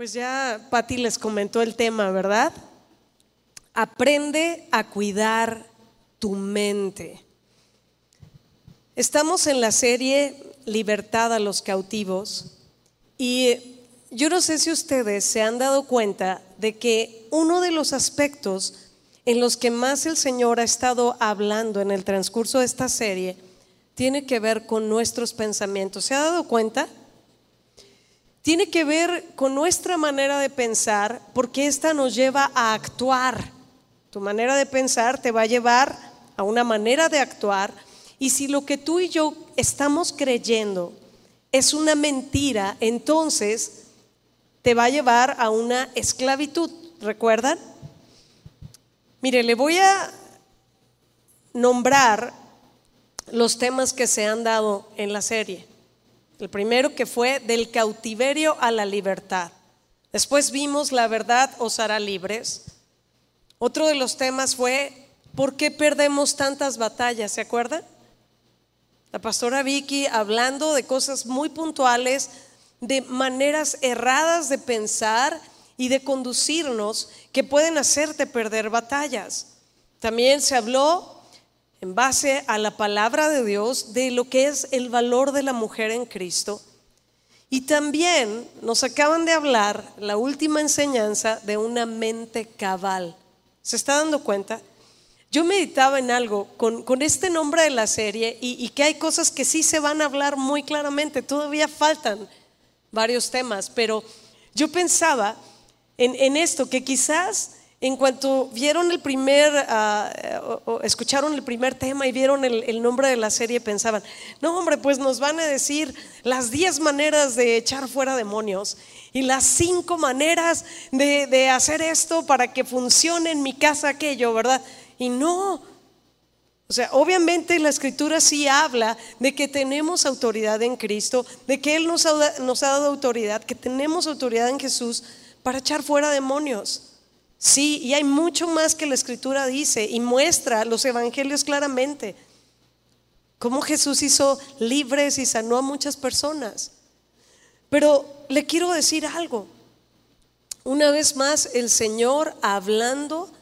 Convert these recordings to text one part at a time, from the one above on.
Pues ya Patti les comentó el tema, ¿verdad? Aprende a cuidar tu mente. Estamos en la serie Libertad a los cautivos y yo no sé si ustedes se han dado cuenta de que uno de los aspectos en los que más el Señor ha estado hablando en el transcurso de esta serie tiene que ver con nuestros pensamientos. ¿Se ha dado cuenta? Tiene que ver con nuestra manera de pensar, porque esta nos lleva a actuar. Tu manera de pensar te va a llevar a una manera de actuar, y si lo que tú y yo estamos creyendo es una mentira, entonces te va a llevar a una esclavitud. ¿Recuerdan? Mire, le voy a nombrar los temas que se han dado en la serie. El primero que fue del cautiverio a la libertad. Después vimos la verdad os hará libres. Otro de los temas fue ¿por qué perdemos tantas batallas? ¿Se acuerdan? La pastora Vicky hablando de cosas muy puntuales, de maneras erradas de pensar y de conducirnos que pueden hacerte perder batallas. También se habló en base a la palabra de Dios de lo que es el valor de la mujer en Cristo. Y también nos acaban de hablar la última enseñanza de una mente cabal. ¿Se está dando cuenta? Yo meditaba en algo con, este nombre de la serie y, que hay cosas que sí se van a hablar muy claramente. Todavía faltan varios temas, pero yo pensaba en, en esto, que quizás en cuanto vieron el primer, ah, escucharon el primer tema y vieron el, nombre de la serie, pensaban, no hombre, pues nos van a decir las 10 maneras de echar fuera demonios y las 5 maneras de, hacer esto para que funcione en mi casa aquello, ¿verdad? Y no, o sea, obviamente la escritura sí habla de que tenemos autoridad en Cristo, de que Él nos ha dado autoridad, que tenemos autoridad en Jesús para echar fuera demonios. Sí, y hay mucho más que la escritura dice y muestra los evangelios claramente. Cómo Jesús hizo libres y sanó a muchas personas. Pero le quiero decir algo. Una vez más, el Señor hablando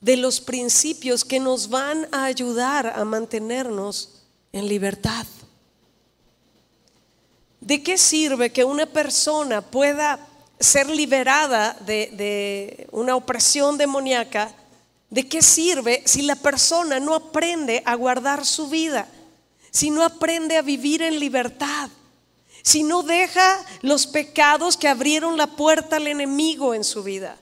de los principios que nos van a ayudar a mantenernos en libertad. ¿De qué sirve que una persona pueda ser liberada de, una opresión demoníaca, ¿de qué sirve si la persona no aprende a guardar su vida? Si no aprende a vivir en libertad, si no deja los pecados que abrieron la puerta al enemigo en su vida.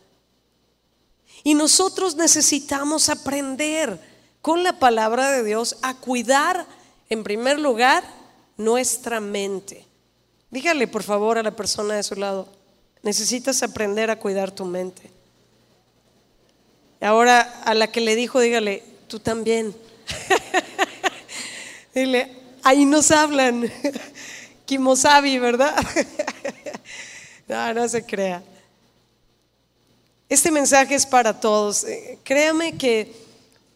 Y nosotros necesitamos aprender con la palabra de Dios a cuidar, en primer lugar, nuestra mente. Dígale, por favor, a la persona de su lado, Necesitas aprender a cuidar tu mente. Ahora a la que le dijo, dígale, tú también. Dile, ahí nos hablan. Kimosabi, ¿verdad? no, no se crea. Este mensaje es para todos. Eh, créame que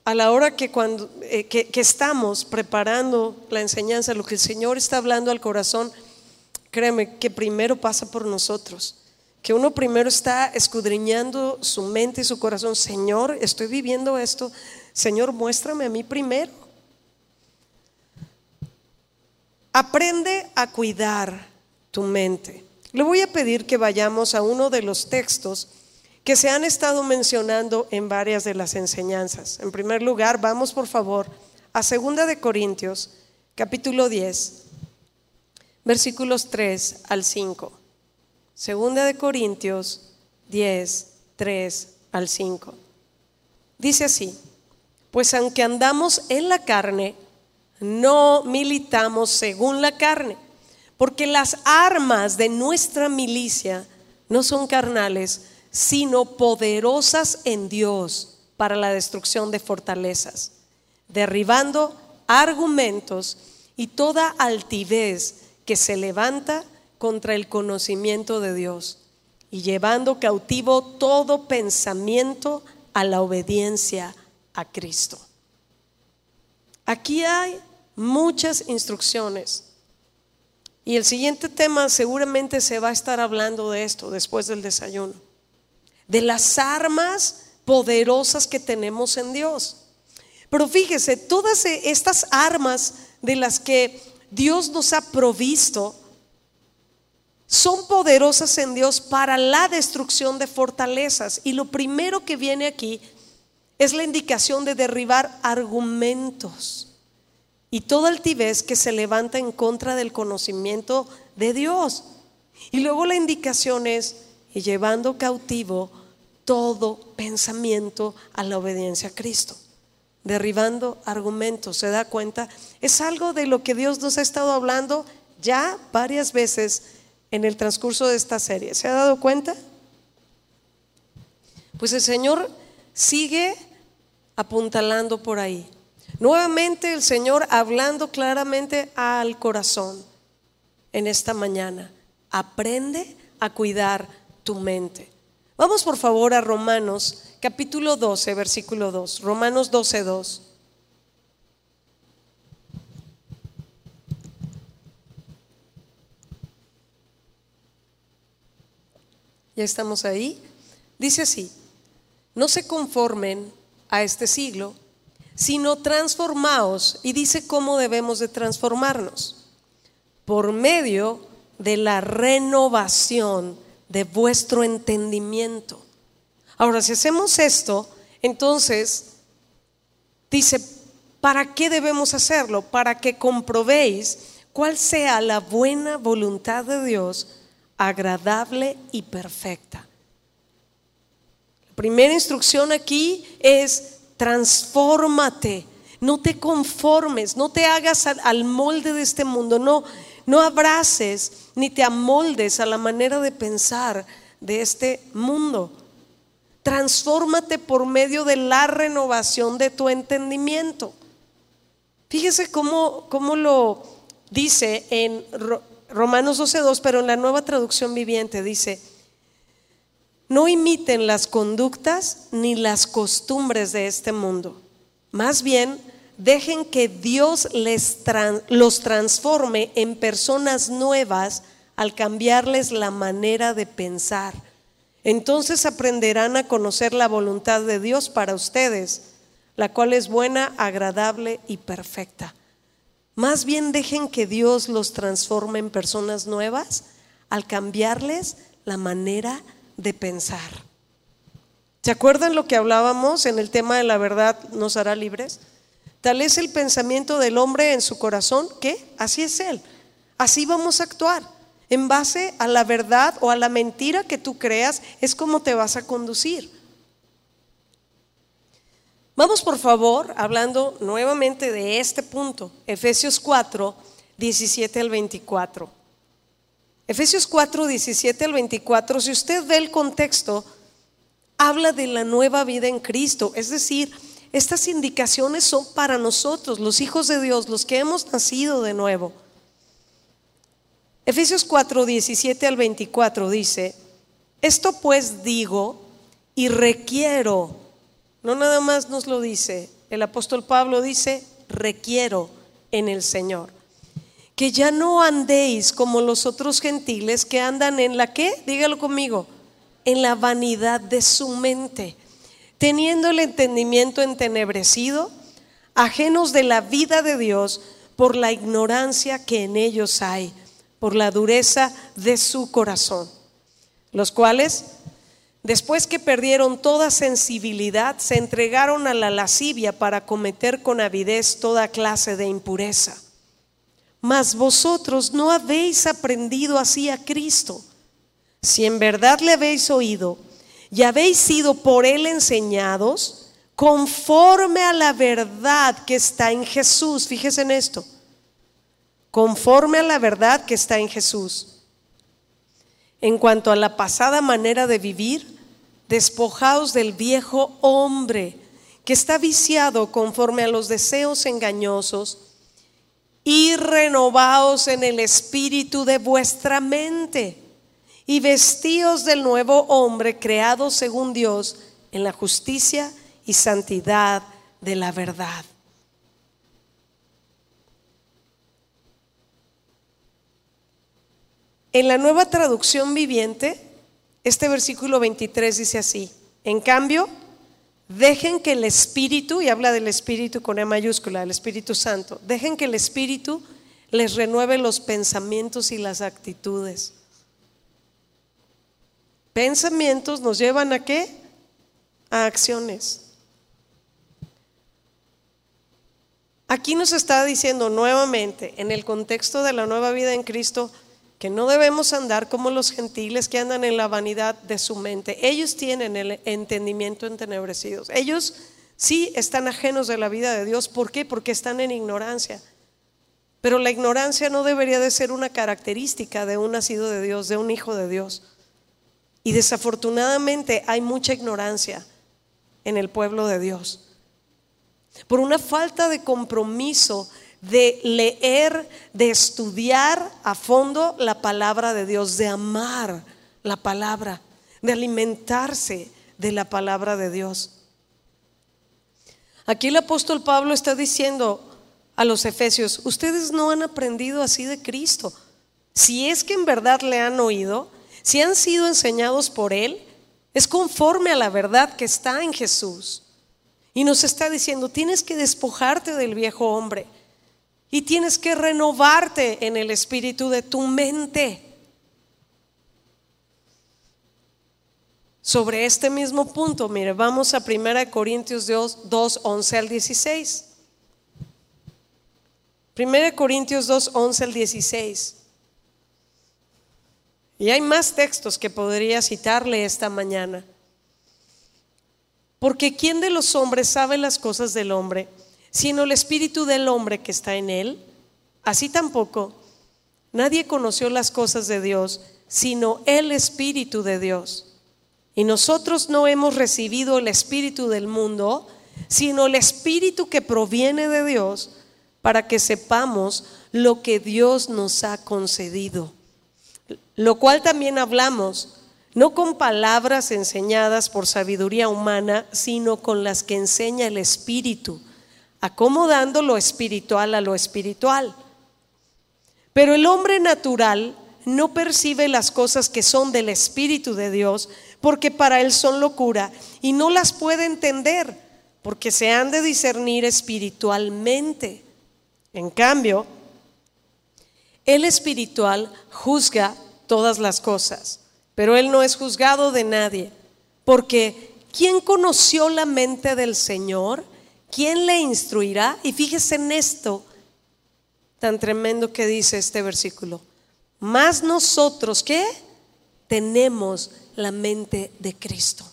a la hora que, cuando, eh, que estamos preparando la enseñanza, lo que el Señor está hablando al corazón, créeme que primero pasa por nosotros que uno primero está escudriñando su mente y su corazón. Señor, estoy viviendo esto. Señor, muéstrame a mí primero. Aprende a cuidar tu mente. Le voy a pedir que vayamos a uno de los textos que se han estado mencionando en varias de las enseñanzas. En primer lugar, vamos por favor a Segunda de Corintios, capítulo 10, versículos 3 al 5. Segunda de Corintios 10, 3 al 5. Dice así, pues aunque andamos en la carne, no militamos según la carne, porque las armas de nuestra milicia no son carnales, sino poderosas en Dios para la destrucción de fortalezas, derribando argumentos y toda altivez que se levanta contra el conocimiento de Dios y llevando cautivo todo pensamiento a la obediencia a Cristo. Aquí hay muchas instrucciones Y el siguiente tema seguramente se va a estar hablando de esto después del desayuno. De las armas poderosas que tenemos en Dios. Pero fíjese, todas estas armas de las que Dios nos ha provisto son poderosas en Dios para la destrucción de fortalezas. Y lo primero que viene aquí es la indicación de derribar argumentos y toda altivez que se levanta en contra del conocimiento de Dios. Y luego la indicación es, y llevando cautivo todo pensamiento a la obediencia a Cristo, derribando argumentos, ¿se da cuenta? Es algo de lo que Dios nos ha estado hablando ya varias veces en el transcurso de esta serie. ¿Se ha dado cuenta? Pues el Señor sigue apuntalando por ahí. Nuevamente el Señor hablando claramente al corazón en esta mañana. Aprende a cuidar tu mente. Vamos por favor a Romanos capítulo 12, versículo 2. Romanos 12, 2. Estamos ahí. Dice así, no se conformen a este siglo, sino transformaos. Y dice cómo debemos de transformarnos. Por medio de la renovación de vuestro entendimiento. Ahora, si hacemos esto, entonces dice, ¿para qué debemos hacerlo? Para que comprobéis cuál sea la buena voluntad de Dios, agradable y perfecta. La primera instrucción aquí es transfórmate, no te conformes, no te hagas al, molde de este mundo, no, no abraces ni te amoldes a la manera de pensar de este mundo. Transfórmate por medio de la renovación de tu entendimiento. Fíjese cómo, cómo lo dice en Romanos 12.2, pero en la nueva traducción viviente dice, no imiten las conductas ni las costumbres de este mundo. Más bien, dejen que Dios les los transforme en personas nuevas al cambiarles la manera de pensar. Entonces aprenderán a conocer la voluntad de Dios para ustedes, la cual es buena, agradable y perfecta. Más bien dejen que Dios los transforme en personas nuevas al cambiarles la manera de pensar. ¿Se acuerdan lo que hablábamos en el tema de la verdad nos hará libres? Tal es el pensamiento del hombre en su corazón que así es él. Así vamos a actuar. En base a la verdad o a la mentira que tú creas es como te vas a conducir. Vamos por favor hablando nuevamente de este punto. Efesios 4, 17 al 24. Efesios 4, 17 al 24, si usted ve el contexto, habla de la nueva vida en Cristo. Es decir, estas indicaciones son para nosotros, los hijos de Dios, los que hemos nacido de nuevo. Efesios 4, 17 al 24 dice, esto pues digo y requiero, no nada más nos lo dice, el apóstol Pablo dice, requiero en el Señor que ya no andéis como los otros gentiles que andan en la qué, dígalo conmigo, en la vanidad de su mente, teniendo el entendimiento entenebrecido, ajenos de la vida de Dios por la ignorancia que en ellos hay, por la dureza de su corazón, los cuales, después que perdieron toda sensibilidad, se entregaron a la lascivia para cometer con avidez toda clase de impureza mas vosotros no habéis aprendido así a Cristo. Si en verdad le habéis oído y habéis sido por él enseñados, conforme a la verdad que está en Jesús, fíjese en esto, conforme a la verdad que está en Jesús. En cuanto a la pasada manera de vivir, despojaos del viejo hombre que está viciado conforme a los deseos engañosos y renovaos en el espíritu de vuestra mente y vestíos del nuevo hombre creado según Dios en la justicia y santidad de la verdad. En la nueva traducción viviente, este versículo 23 dice así, en cambio, dejen que el Espíritu, y habla del Espíritu con E mayúscula, el Espíritu Santo, dejen que el Espíritu les renueve los pensamientos y las actitudes. Pensamientos nos llevan a qué? A acciones. Aquí nos está diciendo nuevamente, en el contexto de la nueva vida en Cristo, que no debemos andar como los gentiles que andan en la vanidad de su mente. Ellos tienen el entendimiento entenebrecidos. Ellos sí están ajenos de la vida de Dios. ¿Por qué? Porque están en ignorancia. Pero la ignorancia no debería de ser una característica de un nacido de Dios, de un hijo de Dios. Y desafortunadamente hay mucha ignorancia en el pueblo de Dios. Por una falta de compromiso de leer, de estudiar a fondo la palabra de Dios, de amar la palabra, de alimentarse de la palabra de Dios. Aquí el apóstol Pablo está diciendo a los efesios, ustedes no han aprendido así de Cristo. Si es que en verdad le han oído, si han sido enseñados por Él, es conforme a la verdad que está en Jesús. Y nos está diciendo, tienes que despojarte del viejo hombre y tienes que renovarte en el espíritu de tu mente. Sobre este mismo punto, mire, vamos a 1 Corintios 2, 11 al 16. 1 Corintios 2, 11 al 16. Y hay más textos que podría citarle esta mañana. Porque ¿quién de los hombres sabe las cosas del hombre? Sino el espíritu del hombre que está en él. Así tampoco nadie conoció las cosas de Dios, sino el espíritu de Dios. Y nosotros no hemos recibido el espíritu del mundo, sino el espíritu que proviene de Dios, para que sepamos lo que Dios nos ha concedido. Lo cual también hablamos, no con palabras enseñadas por sabiduría humana, sino con las que enseña el Espíritu acomodando lo espiritual a lo espiritual. Pero el hombre natural no percibe las cosas que son del Espíritu de Dios, porque para él son locura y no las puede entender, porque se han de discernir espiritualmente. En cambio, el espiritual juzga todas las cosas, pero él no es juzgado de nadie, porque ¿quién conoció la mente del Señor? ¿Quién le instruirá? Y fíjese en esto tan tremendo que dice este versículo. Más nosotros que tenemos la mente de Cristo.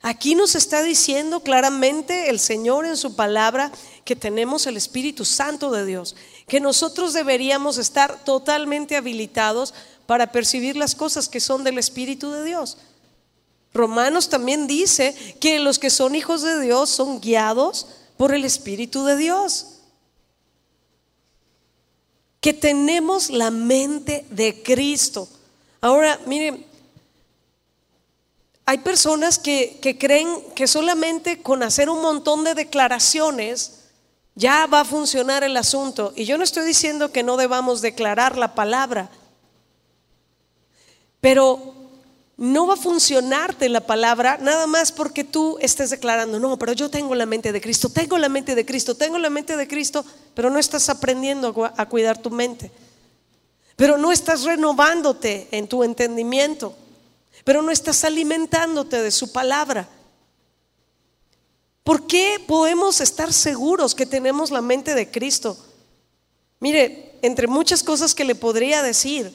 Aquí nos está diciendo claramente el Señor en su palabra que tenemos el Espíritu Santo de Dios, que nosotros deberíamos estar totalmente habilitados para percibir las cosas que son del Espíritu de Dios. Romanos también dice que los que son hijos de Dios son guiados por el Espíritu de Dios. Que tenemos la mente de Cristo. Ahora, miren, hay personas que, que, creen que solamente con hacer un montón de declaraciones ya va a funcionar el asunto. Y yo no estoy diciendo que no debamos declarar la palabra, pero no va a funcionarte la palabra nada más porque tú estés declarando, no, pero yo tengo la mente de Cristo, tengo la mente de Cristo, tengo la mente de Cristo, pero no estás aprendiendo a cuidar tu mente. Pero no estás renovándote en tu entendimiento, pero no estás alimentándote de su palabra. ¿Por qué podemos estar seguros que tenemos la mente de Cristo? Mire, entre muchas cosas que le podría decir,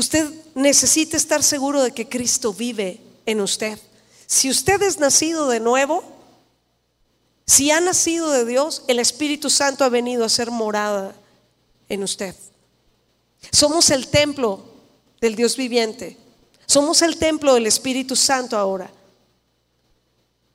Usted necesita estar seguro de que Cristo vive en usted. Si usted es nacido de nuevo, si ha nacido de Dios, el Espíritu Santo ha venido a ser morada en usted. Somos el templo del Dios viviente. Somos el templo del Espíritu Santo ahora.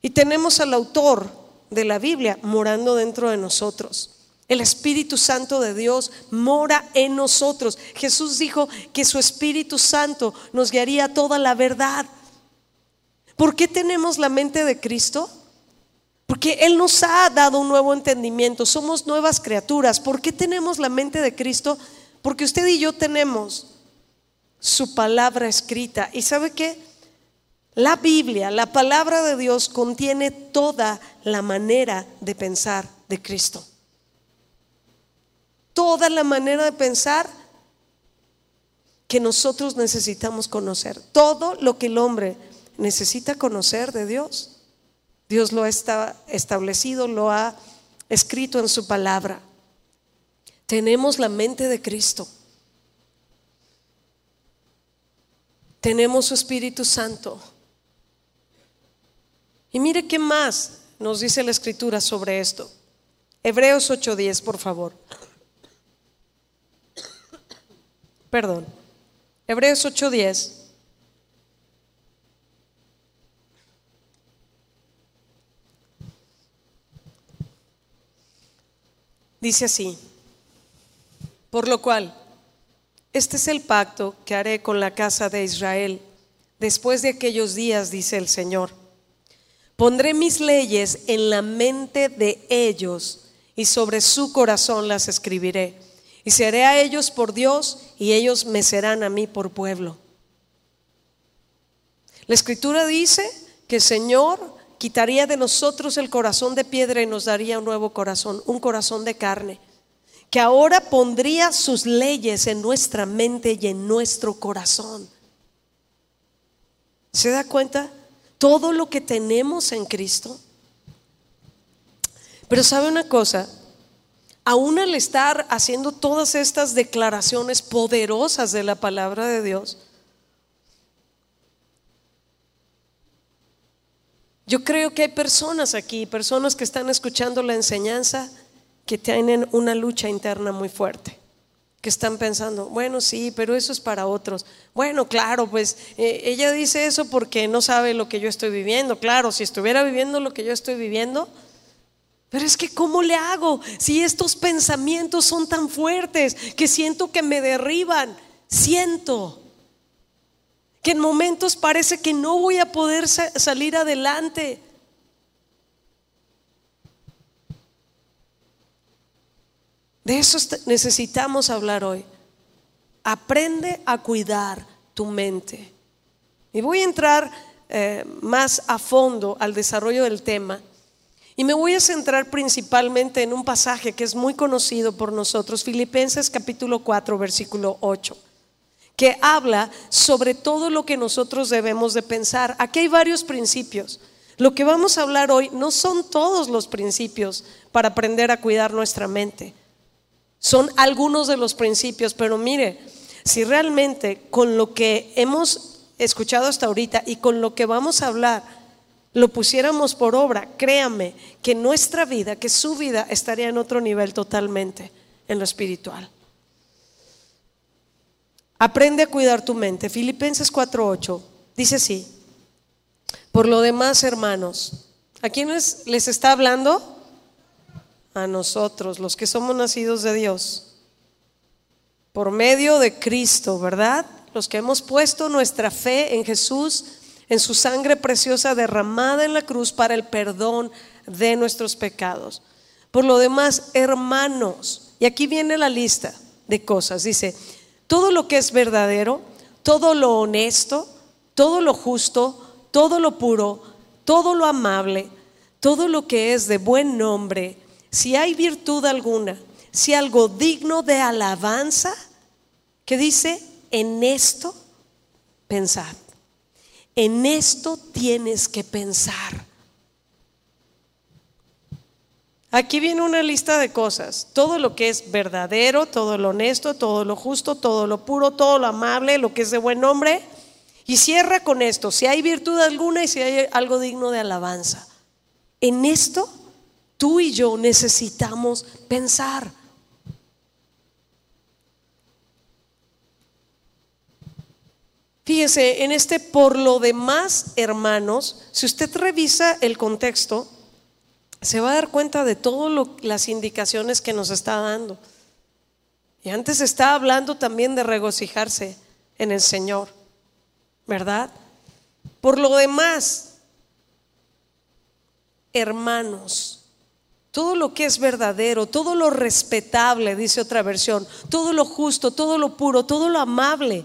Y tenemos al autor de la Biblia morando dentro de nosotros. El Espíritu Santo de Dios mora en nosotros. Jesús dijo que su Espíritu Santo nos guiaría toda la verdad. ¿Por qué tenemos la mente de Cristo? Porque Él nos ha dado un nuevo entendimiento. Somos nuevas criaturas. ¿Por qué tenemos la mente de Cristo? Porque usted y yo tenemos su palabra escrita. ¿Y sabe qué? La Biblia, la palabra de Dios, contiene toda la manera de pensar de Cristo. Toda la manera de pensar que nosotros necesitamos conocer. Todo lo que el hombre necesita conocer de Dios. Dios lo ha establecido, lo ha escrito en su palabra. Tenemos la mente de Cristo. Tenemos su Espíritu Santo. Y mire qué más nos dice la escritura sobre esto. Hebreos 8:10, por favor. Perdón. Hebreos 8:10. Dice así, por lo cual, este es el pacto que haré con la casa de Israel después de aquellos días, dice el Señor Pondré mis leyes en la mente de ellos y sobre su corazón las escribiré. Y seré a ellos por Dios y ellos me serán a mí por pueblo. La escritura dice que el Señor quitaría de nosotros el corazón de piedra y nos daría un nuevo corazón, un corazón de carne, que ahora pondría sus leyes en nuestra mente y en nuestro corazón. ¿Se da cuenta? todo lo que tenemos en Cristo. Pero sabe una cosa, aún al estar haciendo todas estas declaraciones poderosas de la palabra de Dios, yo creo que hay personas aquí, personas que están escuchando la enseñanza, que tienen una lucha interna muy fuerte que están pensando, bueno, sí, pero eso es para otros. Bueno, claro, pues eh, ella dice eso porque no sabe lo que yo estoy viviendo. Claro, si estuviera viviendo lo que yo estoy viviendo, pero es que ¿cómo le hago si estos pensamientos son tan fuertes que siento que me derriban? Siento que en momentos parece que no voy a poder salir adelante. De eso necesitamos hablar hoy. Aprende a cuidar tu mente. Y voy a entrar eh, más a fondo al desarrollo del tema. Y me voy a centrar principalmente en un pasaje que es muy conocido por nosotros, Filipenses capítulo 4, versículo 8, que habla sobre todo lo que nosotros debemos de pensar. Aquí hay varios principios. Lo que vamos a hablar hoy no son todos los principios para aprender a cuidar nuestra mente. Son algunos de los principios, pero mire, si realmente con lo que hemos escuchado hasta ahorita y con lo que vamos a hablar, lo pusiéramos por obra, créame que nuestra vida, que su vida estaría en otro nivel totalmente, en lo espiritual. Aprende a cuidar tu mente. Filipenses 4:8 dice así. Por lo demás, hermanos, ¿a quiénes les está hablando? a nosotros, los que somos nacidos de Dios, por medio de Cristo, ¿verdad? Los que hemos puesto nuestra fe en Jesús, en su sangre preciosa derramada en la cruz para el perdón de nuestros pecados. Por lo demás, hermanos, y aquí viene la lista de cosas, dice, todo lo que es verdadero, todo lo honesto, todo lo justo, todo lo puro, todo lo amable, todo lo que es de buen nombre, si hay virtud alguna, si algo digno de alabanza, que dice, en esto pensad. En esto tienes que pensar. Aquí viene una lista de cosas. Todo lo que es verdadero, todo lo honesto, todo lo justo, todo lo puro, todo lo amable, lo que es de buen nombre. Y cierra con esto, si hay virtud alguna y si hay algo digno de alabanza. En esto tú y yo necesitamos pensar. Fíjese, en este por lo demás, hermanos, si usted revisa el contexto, se va a dar cuenta de todas las indicaciones que nos está dando. Y antes está hablando también de regocijarse en el Señor, ¿verdad? Por lo demás, hermanos, todo lo que es verdadero, todo lo respetable, dice otra versión, todo lo justo, todo lo puro, todo lo amable,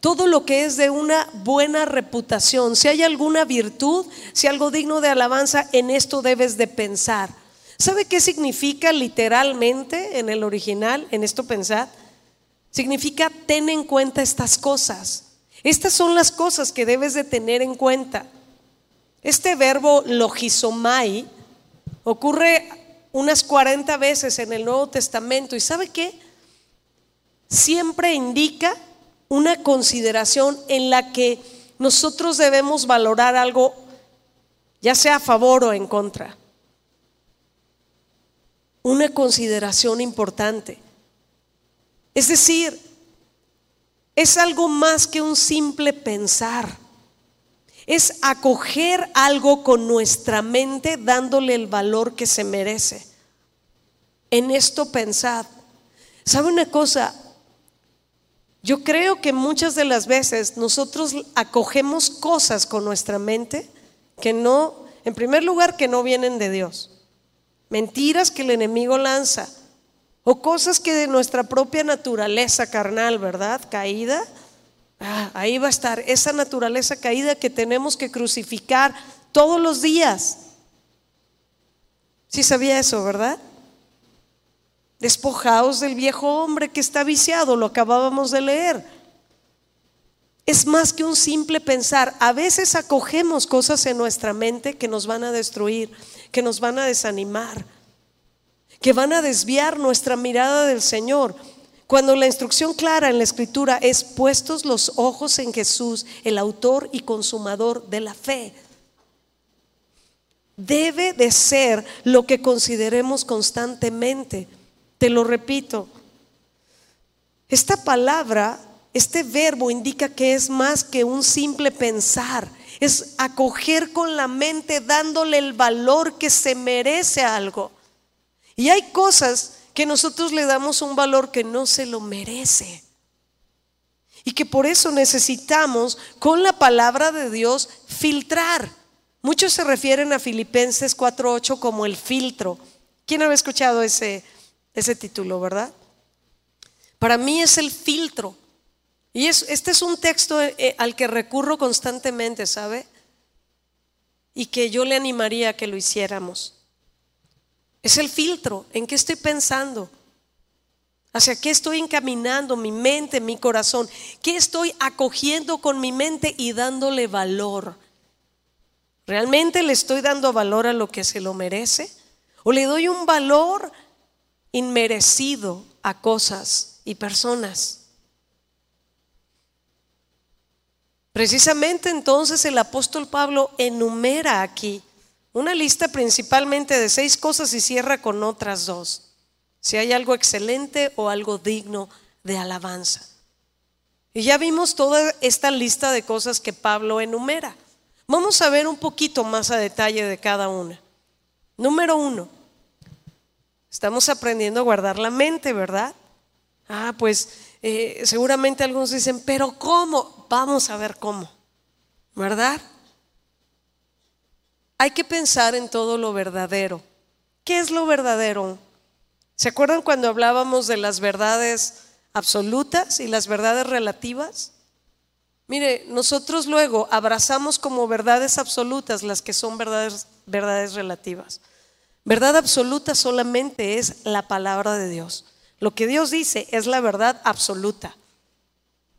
todo lo que es de una buena reputación. Si hay alguna virtud, si algo digno de alabanza, en esto debes de pensar. ¿Sabe qué significa literalmente en el original, en esto pensar? Significa ten en cuenta estas cosas. Estas son las cosas que debes de tener en cuenta. Este verbo logisomai ocurre unas 40 veces en el Nuevo Testamento y ¿sabe qué? Siempre indica una consideración en la que nosotros debemos valorar algo, ya sea a favor o en contra. Una consideración importante. Es decir, es algo más que un simple pensar. Es acoger algo con nuestra mente dándole el valor que se merece. En esto pensad. ¿Sabe una cosa? Yo creo que muchas de las veces nosotros acogemos cosas con nuestra mente que no, en primer lugar, que no vienen de Dios. Mentiras que el enemigo lanza. O cosas que de nuestra propia naturaleza carnal, ¿verdad? Caída. Ah, ahí va a estar esa naturaleza caída que tenemos que crucificar todos los días. Sí sabía eso, ¿verdad? Despojaos del viejo hombre que está viciado, lo acabábamos de leer. Es más que un simple pensar. A veces acogemos cosas en nuestra mente que nos van a destruir, que nos van a desanimar, que van a desviar nuestra mirada del Señor. Cuando la instrucción clara en la escritura es puestos los ojos en Jesús, el autor y consumador de la fe. Debe de ser lo que consideremos constantemente. Te lo repito, esta palabra, este verbo indica que es más que un simple pensar, es acoger con la mente dándole el valor que se merece a algo. Y hay cosas que nosotros le damos un valor que no se lo merece. Y que por eso necesitamos con la palabra de Dios filtrar. Muchos se refieren a Filipenses 4.8 como el filtro. ¿Quién había escuchado ese, ese título, ¿verdad? Para mí es el filtro. Y es, este es un texto eh, al que recurro constantemente, ¿sabe? Y que yo le animaría a que lo hiciéramos. Es el filtro. ¿En qué estoy pensando? ¿Hacia qué estoy encaminando mi mente, mi corazón? ¿Qué estoy acogiendo con mi mente y dándole valor? ¿Realmente le estoy dando valor a lo que se lo merece? ¿O le doy un valor inmerecido a cosas y personas. Precisamente entonces el apóstol Pablo enumera aquí una lista principalmente de seis cosas y cierra con otras dos. Si hay algo excelente o algo digno de alabanza. Y ya vimos toda esta lista de cosas que Pablo enumera. Vamos a ver un poquito más a detalle de cada una. Número uno, Estamos aprendiendo a guardar la mente, ¿verdad? Ah, pues eh, seguramente algunos dicen, pero ¿cómo? Vamos a ver cómo, ¿verdad? Hay que pensar en todo lo verdadero. ¿Qué es lo verdadero? ¿Se acuerdan cuando hablábamos de las verdades absolutas y las verdades relativas? Mire, nosotros luego abrazamos como verdades absolutas las que son verdades, verdades relativas. Verdad absoluta solamente es la palabra de Dios. Lo que Dios dice es la verdad absoluta.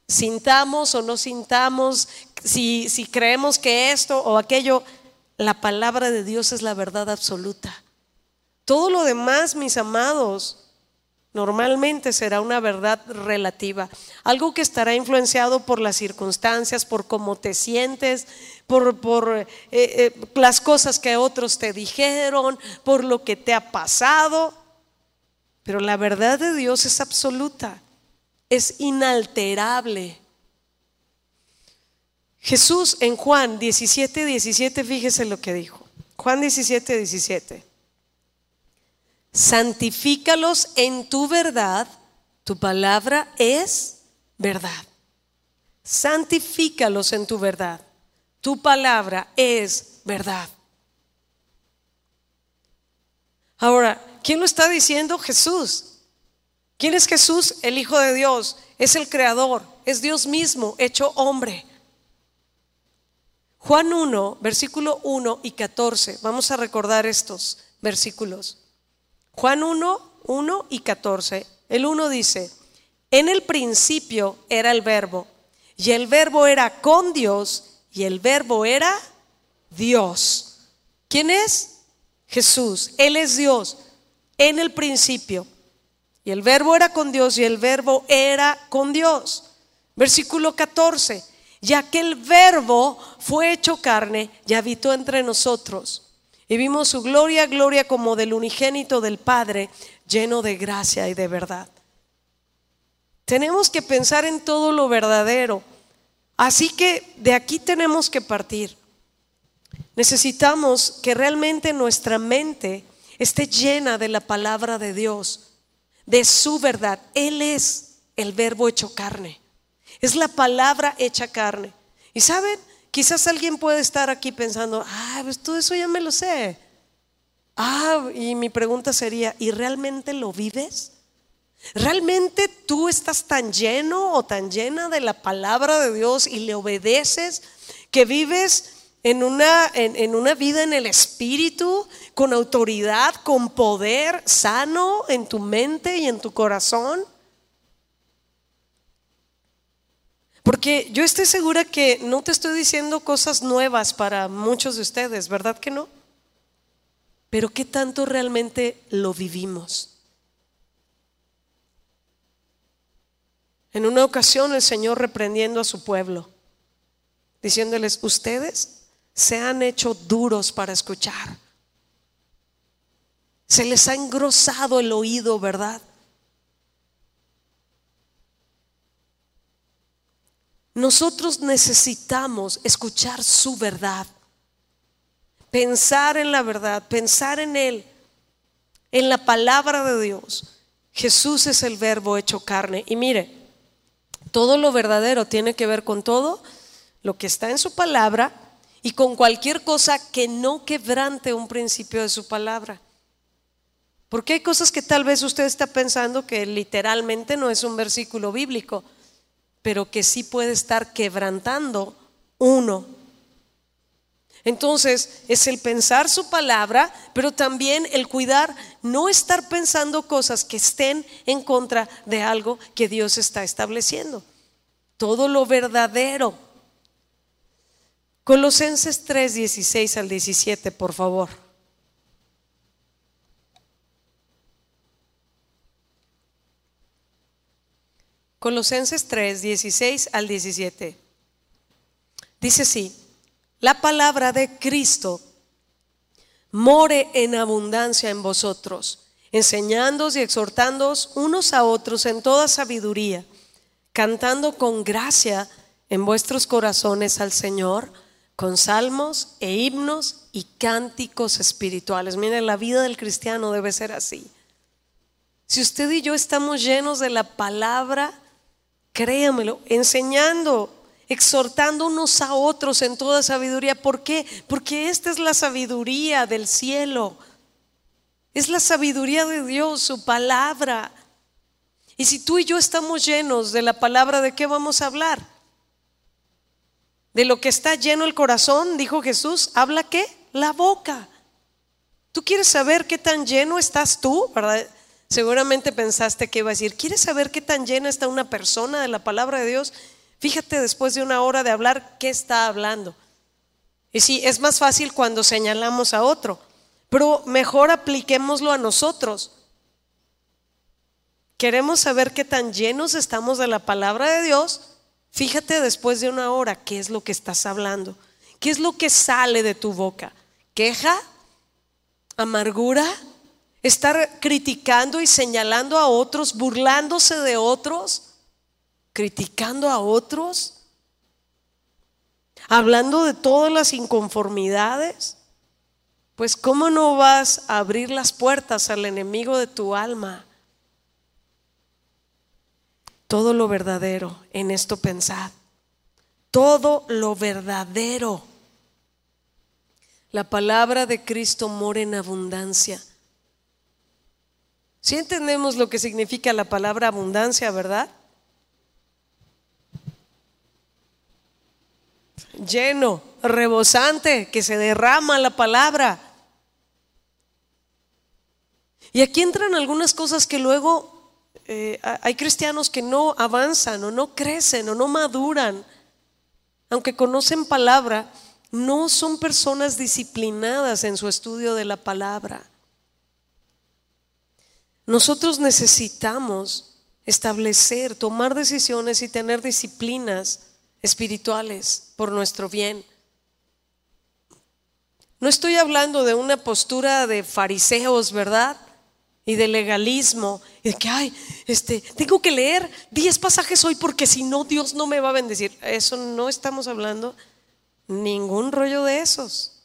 Sintamos o no sintamos, si, si creemos que esto o aquello, la palabra de Dios es la verdad absoluta. Todo lo demás, mis amados, Normalmente será una verdad relativa, algo que estará influenciado por las circunstancias, por cómo te sientes, por, por eh, eh, las cosas que otros te dijeron, por lo que te ha pasado. Pero la verdad de Dios es absoluta, es inalterable. Jesús en Juan 17, 17, fíjese lo que dijo. Juan 17, 17 santifícalos en tu verdad, tu palabra es verdad. Santifícalos en tu verdad, tu palabra es verdad. Ahora, ¿quién lo está diciendo? Jesús. ¿Quién es Jesús? El Hijo de Dios. Es el Creador. Es Dios mismo, hecho hombre. Juan 1, versículo 1 y 14. Vamos a recordar estos versículos. Juan 1, 1 y 14. El 1 dice, en el principio era el verbo, y el verbo era con Dios, y el verbo era Dios. ¿Quién es? Jesús. Él es Dios en el principio. Y el verbo era con Dios y el verbo era con Dios. Versículo 14. Ya que el verbo fue hecho carne y habitó entre nosotros. Y vimos su gloria, gloria como del unigénito del Padre, lleno de gracia y de verdad. Tenemos que pensar en todo lo verdadero. Así que de aquí tenemos que partir. Necesitamos que realmente nuestra mente esté llena de la palabra de Dios, de su verdad. Él es el verbo hecho carne. Es la palabra hecha carne. Y saben, quizás alguien puede estar aquí pensando, ah, pues todo eso ya me lo sé. Ah, y mi pregunta sería, ¿y realmente lo vives? ¿Realmente tú estás tan lleno o tan llena de la palabra de Dios y le obedeces que vives en una, en, una vida en el espíritu, con autoridad, con poder sano en tu mente y en tu corazón. Porque yo estoy segura que no te estoy diciendo cosas nuevas para muchos de ustedes, ¿verdad que no? Pero ¿qué tanto realmente lo vivimos? En una ocasión el Señor reprendiendo a su pueblo, diciéndoles, ustedes se han hecho duros para escuchar. Se les ha engrosado el oído, ¿verdad? Nosotros necesitamos escuchar su verdad, pensar en la verdad, pensar en Él, en la palabra de Dios. Jesús es el verbo hecho carne. Y mire, todo lo verdadero tiene que ver con todo lo que está en su palabra y con cualquier cosa que no quebrante un principio de su palabra. Porque hay cosas que tal vez usted está pensando que literalmente no es un versículo bíblico, pero que sí puede estar quebrantando uno. Entonces es el pensar su palabra, pero también el cuidar no estar pensando cosas que estén en contra de algo que Dios está estableciendo. Todo lo verdadero Colosenses 3, 16 al 17, por favor. Colosenses 3, 16 al 17. Dice así, la palabra de Cristo more en abundancia en vosotros, enseñándoos y exhortándoos unos a otros en toda sabiduría, cantando con gracia en vuestros corazones al Señor con salmos e himnos y cánticos espirituales. Miren, la vida del cristiano debe ser así. Si usted y yo estamos llenos de la palabra, créamelo, enseñando, exhortando unos a otros en toda sabiduría. ¿Por qué? Porque esta es la sabiduría del cielo. Es la sabiduría de Dios, su palabra. Y si tú y yo estamos llenos de la palabra, ¿de qué vamos a hablar? De lo que está lleno el corazón, dijo Jesús, habla qué? La boca. ¿Tú quieres saber qué tan lleno estás tú? ¿Verdad? Seguramente pensaste que iba a decir, ¿quieres saber qué tan llena está una persona de la palabra de Dios? Fíjate después de una hora de hablar, ¿qué está hablando? Y sí, es más fácil cuando señalamos a otro, pero mejor apliquémoslo a nosotros. Queremos saber qué tan llenos estamos de la palabra de Dios Fíjate después de una hora qué es lo que estás hablando, qué es lo que sale de tu boca. ¿Queja? ¿Amargura? ¿Estar criticando y señalando a otros, burlándose de otros? ¿Criticando a otros? ¿Hablando de todas las inconformidades? Pues ¿cómo no vas a abrir las puertas al enemigo de tu alma? todo lo verdadero, en esto pensad. Todo lo verdadero. La palabra de Cristo mora en abundancia. Si entendemos lo que significa la palabra abundancia, ¿verdad? Lleno, rebosante, que se derrama la palabra. Y aquí entran algunas cosas que luego eh, hay cristianos que no avanzan o no crecen o no maduran, aunque conocen palabra, no son personas disciplinadas en su estudio de la palabra. Nosotros necesitamos establecer, tomar decisiones y tener disciplinas espirituales por nuestro bien. No estoy hablando de una postura de fariseos, ¿verdad? Y de legalismo, y de que, ay, este, tengo que leer 10 pasajes hoy porque si no, Dios no me va a bendecir. Eso no estamos hablando, ningún rollo de esos.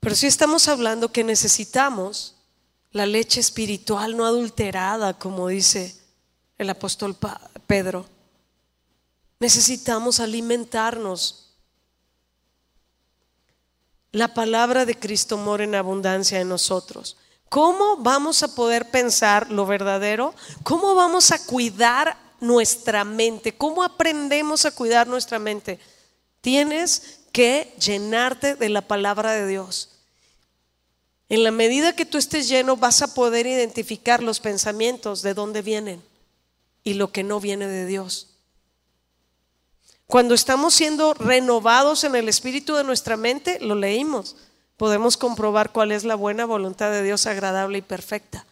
Pero sí estamos hablando que necesitamos la leche espiritual no adulterada, como dice el apóstol Pedro. Necesitamos alimentarnos. La palabra de Cristo mora en abundancia en nosotros. ¿Cómo vamos a poder pensar lo verdadero? ¿Cómo vamos a cuidar nuestra mente? ¿Cómo aprendemos a cuidar nuestra mente? Tienes que llenarte de la palabra de Dios. En la medida que tú estés lleno vas a poder identificar los pensamientos de dónde vienen y lo que no viene de Dios. Cuando estamos siendo renovados en el espíritu de nuestra mente, lo leímos, podemos comprobar cuál es la buena voluntad de Dios agradable y perfecta.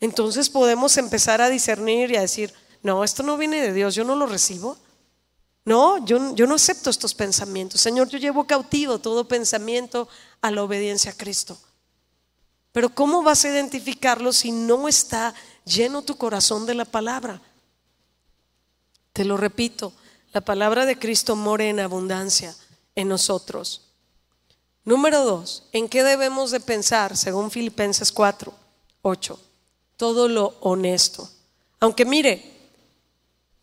Entonces podemos empezar a discernir y a decir, no, esto no viene de Dios, yo no lo recibo. No, yo, no acepto estos pensamientos. Señor, yo llevo cautivo todo pensamiento a la obediencia a Cristo. Pero ¿cómo vas a identificarlo si no está lleno tu corazón de la palabra? Te lo repito, la palabra de Cristo mora en abundancia en nosotros. Número dos, ¿en qué debemos de pensar? Según Filipenses 4, 8, todo lo honesto. Aunque mire,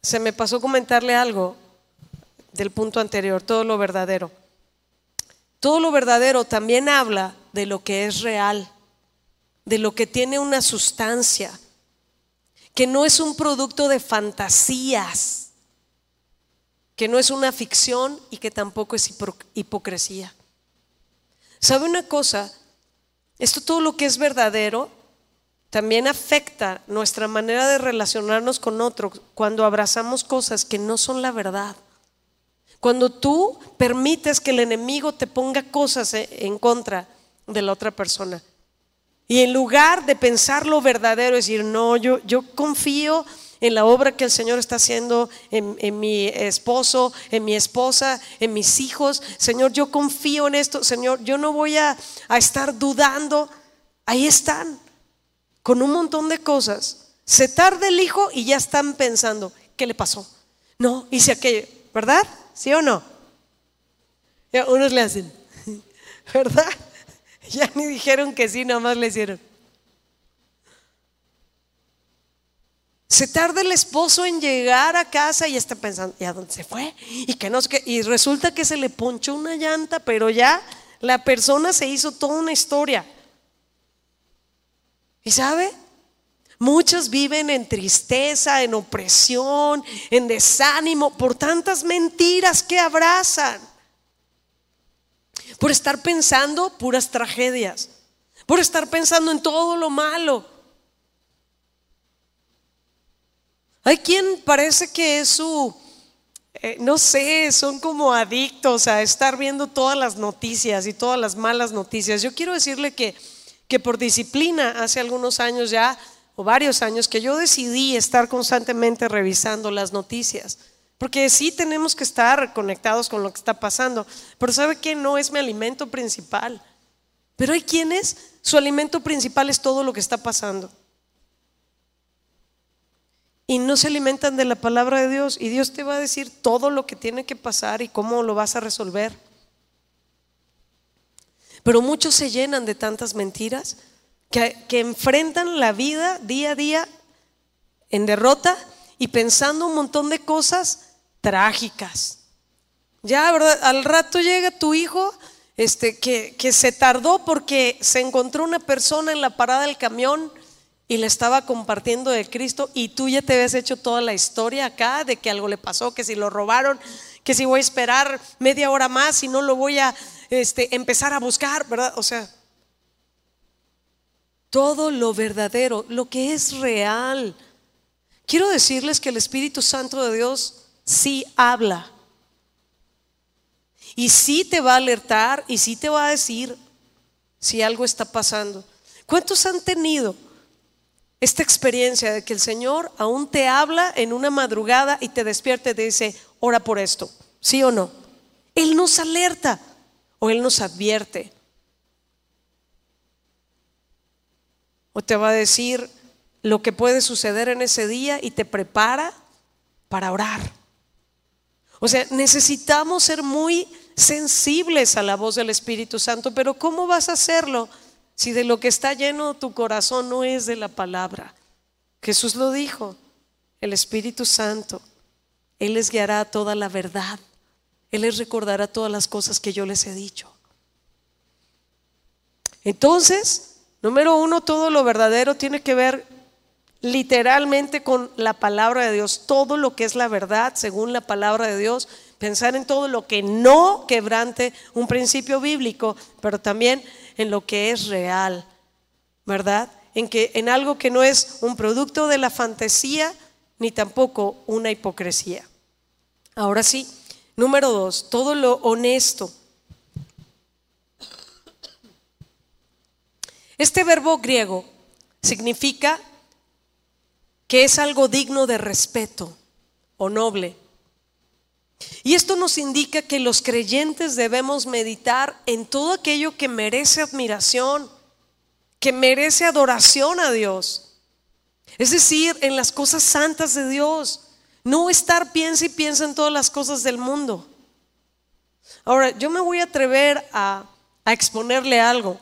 se me pasó comentarle algo del punto anterior, todo lo verdadero. Todo lo verdadero también habla de lo que es real, de lo que tiene una sustancia, que no es un producto de fantasías, que no es una ficción y que tampoco es hipocresía. ¿Sabe una cosa? Esto todo lo que es verdadero también afecta nuestra manera de relacionarnos con otros cuando abrazamos cosas que no son la verdad. Cuando tú permites que el enemigo te ponga cosas e, en contra de la otra persona. Y en lugar de pensar lo verdadero, decir, no, yo, yo confío en la obra que el Señor está haciendo en, mi esposo, en mi esposa, en mis hijos. Señor, yo confío en esto. Señor, yo no voy a, estar dudando. Ahí están, con un montón de cosas. Se tarda el hijo y ya están pensando, ¿qué le pasó? No, hice aquello, ¿verdad? ¿Sí o no? Ya, unos le hacen, ¿verdad? Ya ni dijeron que sí, nomás le hicieron. Se tarda el esposo en llegar a casa y está pensando, ¿y a dónde se fue? Y que no y resulta que se le ponchó una llanta, pero ya la persona se hizo toda una historia. ¿Y sabe? Muchos viven en tristeza, en opresión, en desánimo por tantas mentiras que abrazan. Por estar pensando puras tragedias. Por estar pensando en todo lo malo. Hay quien parece que es su, eh, no sé, son como adictos a estar viendo todas las noticias y todas las malas noticias. Yo quiero decirle que, que por disciplina hace algunos años ya o varios años que yo decidí estar constantemente revisando las noticias. Porque sí tenemos que estar conectados con lo que está pasando. Pero ¿sabe que No es mi alimento principal. Pero hay quienes su alimento principal es todo lo que está pasando. Y no se alimentan de la palabra de Dios. Y Dios te va a decir todo lo que tiene que pasar y cómo lo vas a resolver. Pero muchos se llenan de tantas mentiras que, enfrentan la vida día a día en derrota y pensando un montón de cosas trágicas. Ya. Al rato llega tu hijo este, que se tardó porque se encontró una persona en la parada del camión y le estaba compartiendo de Cristo y tú ya te habías hecho toda la historia acá de que algo le pasó, que si lo robaron, que si voy a esperar media hora más y no lo voy a este, empezar a buscar, ¿verdad? O sea, todo lo verdadero, lo que es real. Quiero decirles que el Espíritu Santo de Dios sí habla. Y sí te va a alertar y sí te va a decir si algo está pasando. ¿Cuántos han tenido esta experiencia de que el Señor aún te habla en una madrugada y te despierta y te dice, ora por esto, ¿sí o no? Él nos alerta o Él nos advierte. O te va a decir lo que puede suceder en ese día y te prepara para orar. O sea, necesitamos ser muy sensibles a la voz del Espíritu Santo, pero ¿cómo vas a hacerlo si de lo que está lleno tu corazón no es de la palabra? Jesús lo dijo, el Espíritu Santo, Él les guiará toda la verdad, Él les recordará todas las cosas que yo les he dicho. Entonces, número uno, todo lo verdadero tiene que ver literalmente con la palabra de Dios, todo lo que es la verdad según la palabra de Dios pensar en todo lo que no quebrante un principio bíblico, pero también en lo que es real, ¿verdad? En que en algo que no es un producto de la fantasía ni tampoco una hipocresía. Ahora sí, número dos, todo lo honesto. Este verbo griego significa que es algo digno de respeto o noble. Y esto nos indica que los creyentes debemos meditar en todo aquello que merece admiración, que merece adoración a Dios. Es decir, en las cosas santas de Dios. No estar piensa y piensa en todas las cosas del mundo. Ahora, yo me voy a atrever a, a exponerle algo.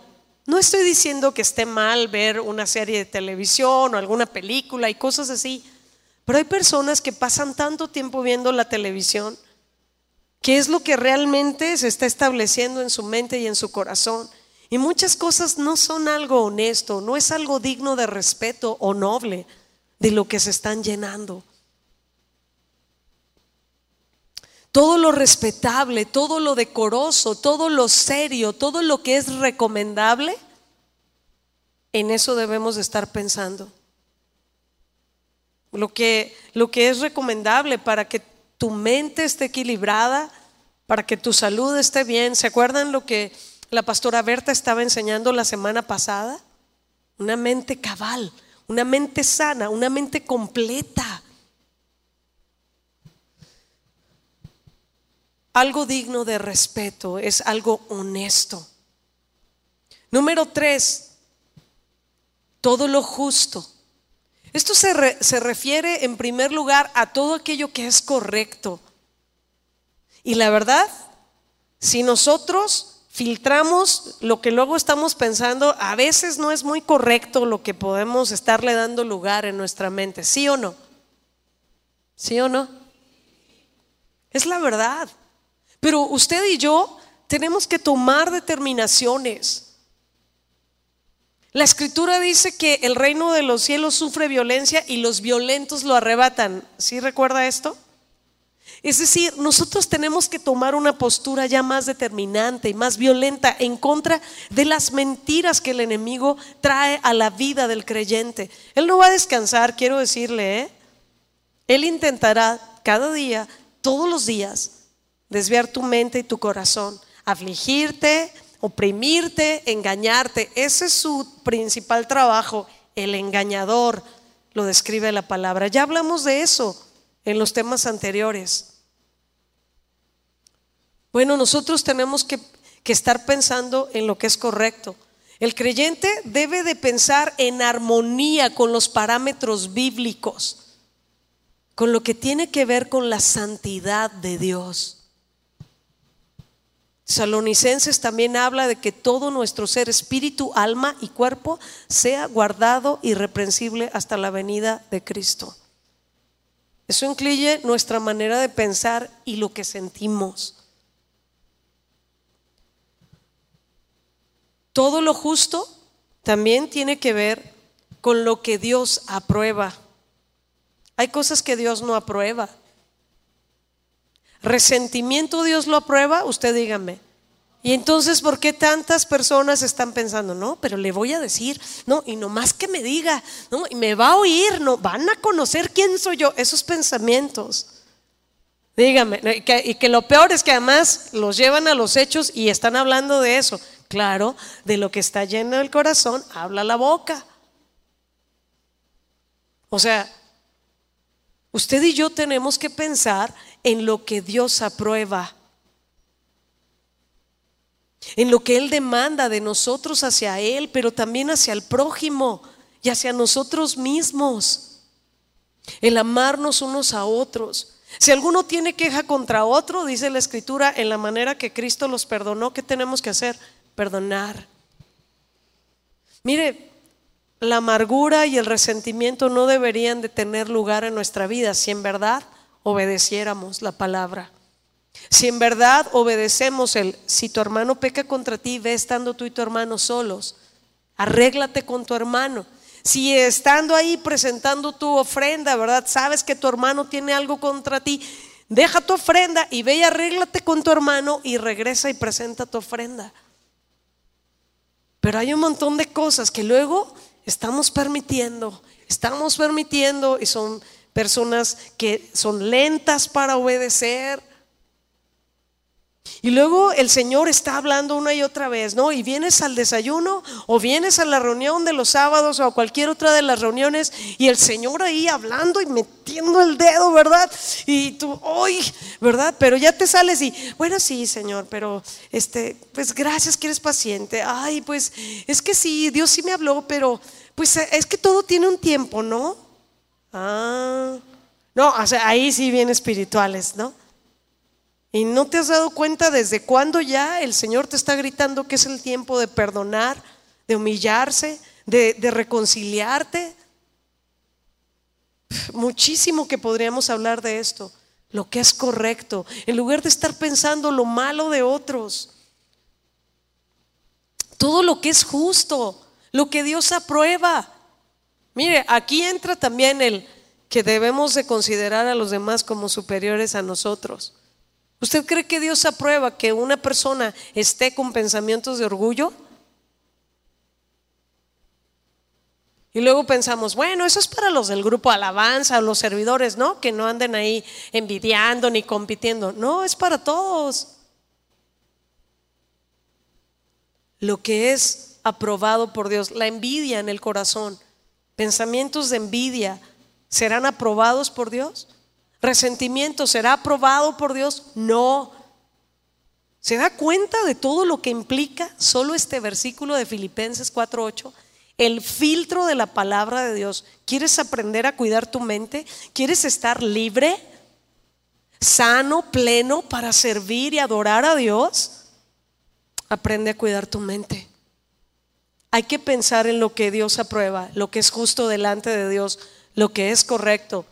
No estoy diciendo que esté mal ver una serie de televisión o alguna película y cosas así, pero hay personas que pasan tanto tiempo viendo la televisión qué es lo que realmente se está estableciendo en su mente y en su corazón. Y muchas cosas no son algo honesto, no es algo digno de respeto o noble de lo que se están llenando. Todo lo respetable, todo lo decoroso, todo lo serio, todo lo que es recomendable, en eso debemos estar pensando. Lo que, lo que es recomendable para que tu mente esté equilibrada, para que tu salud esté bien. ¿Se acuerdan lo que la pastora Berta estaba enseñando la semana pasada? Una mente cabal, una mente sana, una mente completa. Algo digno de respeto, es algo honesto. Número tres, todo lo justo. Esto se, se, refiere en primer lugar a todo aquello que es correcto. Y la verdad, si nosotros filtramos lo que luego estamos pensando, a veces no es muy correcto lo que podemos estarle dando lugar en nuestra mente, ¿sí o no? ¿Sí o no? Es la verdad. Pero usted y yo tenemos que tomar determinaciones. La escritura dice que el reino de los cielos sufre violencia y los violentos lo arrebatan. ¿Sí recuerda esto? Es decir, nosotros tenemos que tomar una postura ya más determinante y más violenta en contra de las mentiras que el enemigo trae a la vida del creyente. Él no va a descansar, quiero decirle, ¿eh? Él intentará cada día, todos los días, desviar tu mente y tu corazón, afligirte, oprimirte, engañarte. Ese es su principal trabajo, el engañador, lo describe la palabra. Ya hablamos de eso en los temas anteriores. Bueno, nosotros tenemos que, que estar pensando en lo que es correcto. El creyente debe de pensar en armonía con los parámetros bíblicos, con lo que tiene que ver con la santidad de Dios. Salonicenses también habla de que todo nuestro ser, espíritu, alma y cuerpo, sea guardado irreprensible hasta la venida de Cristo. Eso incluye nuestra manera de pensar y lo que sentimos. todo lo justo también tiene que ver con lo que Dios aprueba. Hay cosas que Dios no aprueba. Resentimiento Dios lo aprueba, usted dígame. Y entonces, ¿por qué tantas personas están pensando, no, pero le voy a decir, no, y no más que me diga, no, y me va a oír, no, van a conocer quién soy yo? Esos pensamientos. Dígame, y que, y que lo peor es que además los llevan a los hechos y están hablando de eso. Claro, de lo que está lleno el corazón, habla la boca. O sea, usted y yo tenemos que pensar en lo que Dios aprueba en lo que Él demanda de nosotros hacia Él, pero también hacia el prójimo y hacia nosotros mismos. El amarnos unos a otros. Si alguno tiene queja contra otro, dice la Escritura, en la manera que Cristo los perdonó, ¿qué tenemos que hacer? Perdonar. Mire, la amargura y el resentimiento no deberían de tener lugar en nuestra vida si en verdad obedeciéramos la palabra. Si en verdad obedecemos el, si tu hermano peca contra ti, ve estando tú y tu hermano solos, arréglate con tu hermano. Si estando ahí presentando tu ofrenda, ¿verdad? Sabes que tu hermano tiene algo contra ti, deja tu ofrenda y ve y arréglate con tu hermano y regresa y presenta tu ofrenda. Pero hay un montón de cosas que luego estamos permitiendo, estamos permitiendo y son personas que son lentas para obedecer y luego el Señor está hablando una y otra vez, ¿no? Y vienes al desayuno o vienes a la reunión de los sábados o a cualquier otra de las reuniones y el Señor ahí hablando y metiendo el dedo, ¿verdad? Y tú, hoy, ¿verdad? Pero ya te sales y, bueno, sí, Señor, pero este, pues gracias que eres paciente. Ay, pues es que sí, Dios sí me habló, pero pues es que todo tiene un tiempo, ¿no? Ah, no, ahí sí bien espirituales, ¿no? ¿Y no te has dado cuenta desde cuándo ya el Señor te está gritando que es el tiempo de perdonar, de humillarse, de, reconciliarte? Muchísimo que podríamos hablar de esto, lo que es correcto, en lugar de estar pensando lo malo de otros. Todo lo que es justo, lo que Dios aprueba. Mire, aquí entra también el que debemos de considerar a los demás como superiores a nosotros. ¿Usted cree que Dios aprueba que una persona esté con pensamientos de orgullo? Y luego pensamos, bueno, eso es para los del grupo alabanza, los servidores, ¿no? Que no anden ahí envidiando ni compitiendo. No, es para todos. Lo que es aprobado por Dios, la envidia en el corazón, pensamientos de envidia, ¿serán aprobados por Dios? Resentimiento será aprobado por Dios? No. ¿Se da cuenta de todo lo que implica solo este versículo de Filipenses 4:8? El filtro de la palabra de Dios. ¿Quieres aprender a cuidar tu mente? ¿Quieres estar libre, sano, pleno para servir y adorar a Dios? Aprende a cuidar tu mente. Hay que pensar en lo que Dios aprueba, lo que es justo delante de Dios, lo que es correcto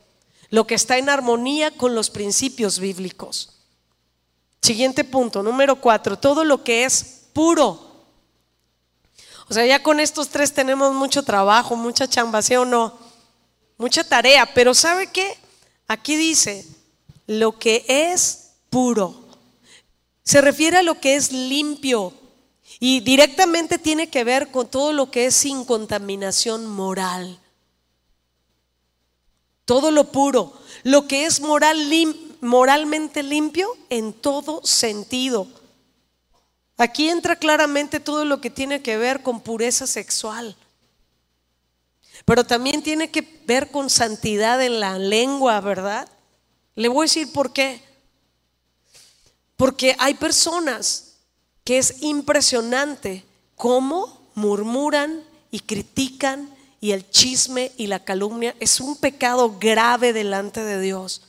lo que está en armonía con los principios bíblicos. Siguiente punto, número cuatro, todo lo que es puro. O sea, ya con estos tres tenemos mucho trabajo, mucha chamba, o no? Mucha tarea, pero ¿sabe qué? Aquí dice, lo que es puro. Se refiere a lo que es limpio y directamente tiene que ver con todo lo que es sin contaminación moral todo lo puro, lo que es moral, moralmente limpio en todo sentido. Aquí entra claramente todo lo que tiene que ver con pureza sexual, pero también tiene que ver con santidad en la lengua, ¿verdad? Le voy a decir por qué. Porque hay personas que es impresionante cómo murmuran y critican y el chisme y la calumnia es un pecado grave delante de Dios.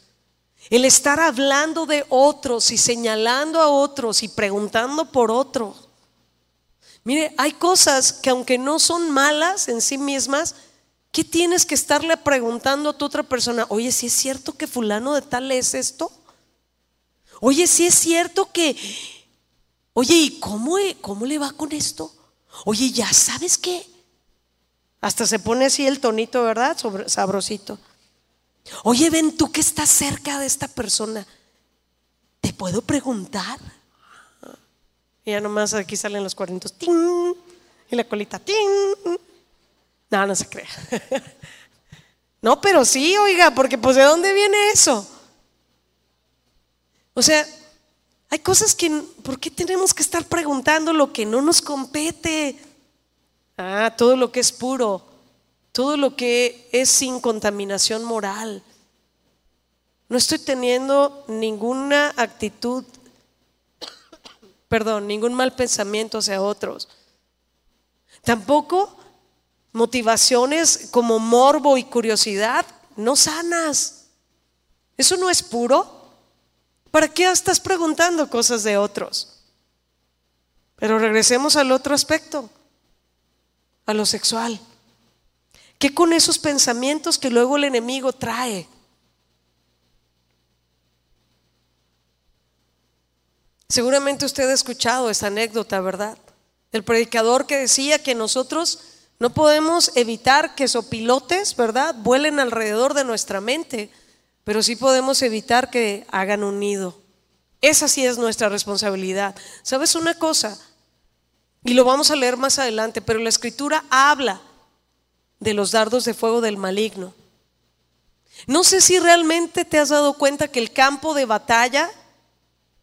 El estar hablando de otros y señalando a otros y preguntando por otros. Mire, hay cosas que aunque no son malas en sí mismas, ¿qué tienes que estarle preguntando a tu otra persona? Oye, si es cierto que fulano de tal es esto. Oye, si es cierto que, oye, ¿y cómo, cómo le va con esto? Oye, ya sabes qué. Hasta se pone así el tonito, ¿verdad? sabrosito. Oye, ven tú que estás cerca de esta persona. ¿Te puedo preguntar? Y ya nomás aquí salen los cuartos. Y la colita. ¡Ting! No, no se crea. no, pero sí, oiga, porque pues ¿de dónde viene eso? O sea, hay cosas que, ¿por qué tenemos que estar preguntando lo que no nos compete? Ah, todo lo que es puro, todo lo que es sin contaminación moral. No estoy teniendo ninguna actitud, perdón, ningún mal pensamiento hacia otros. Tampoco motivaciones como morbo y curiosidad no sanas. Eso no es puro. ¿Para qué estás preguntando cosas de otros? Pero regresemos al otro aspecto, a lo sexual. ¿Qué con esos pensamientos que luego el enemigo trae? Seguramente usted ha escuchado esa anécdota, ¿verdad? El predicador que decía que nosotros no podemos evitar que sopilotes, ¿verdad?, vuelen alrededor de nuestra mente pero sí podemos evitar que hagan un nido. Esa sí es nuestra responsabilidad. ¿Sabes una cosa? Y lo vamos a leer más adelante, pero la escritura habla de los dardos de fuego del maligno. No sé si realmente te has dado cuenta que el campo de batalla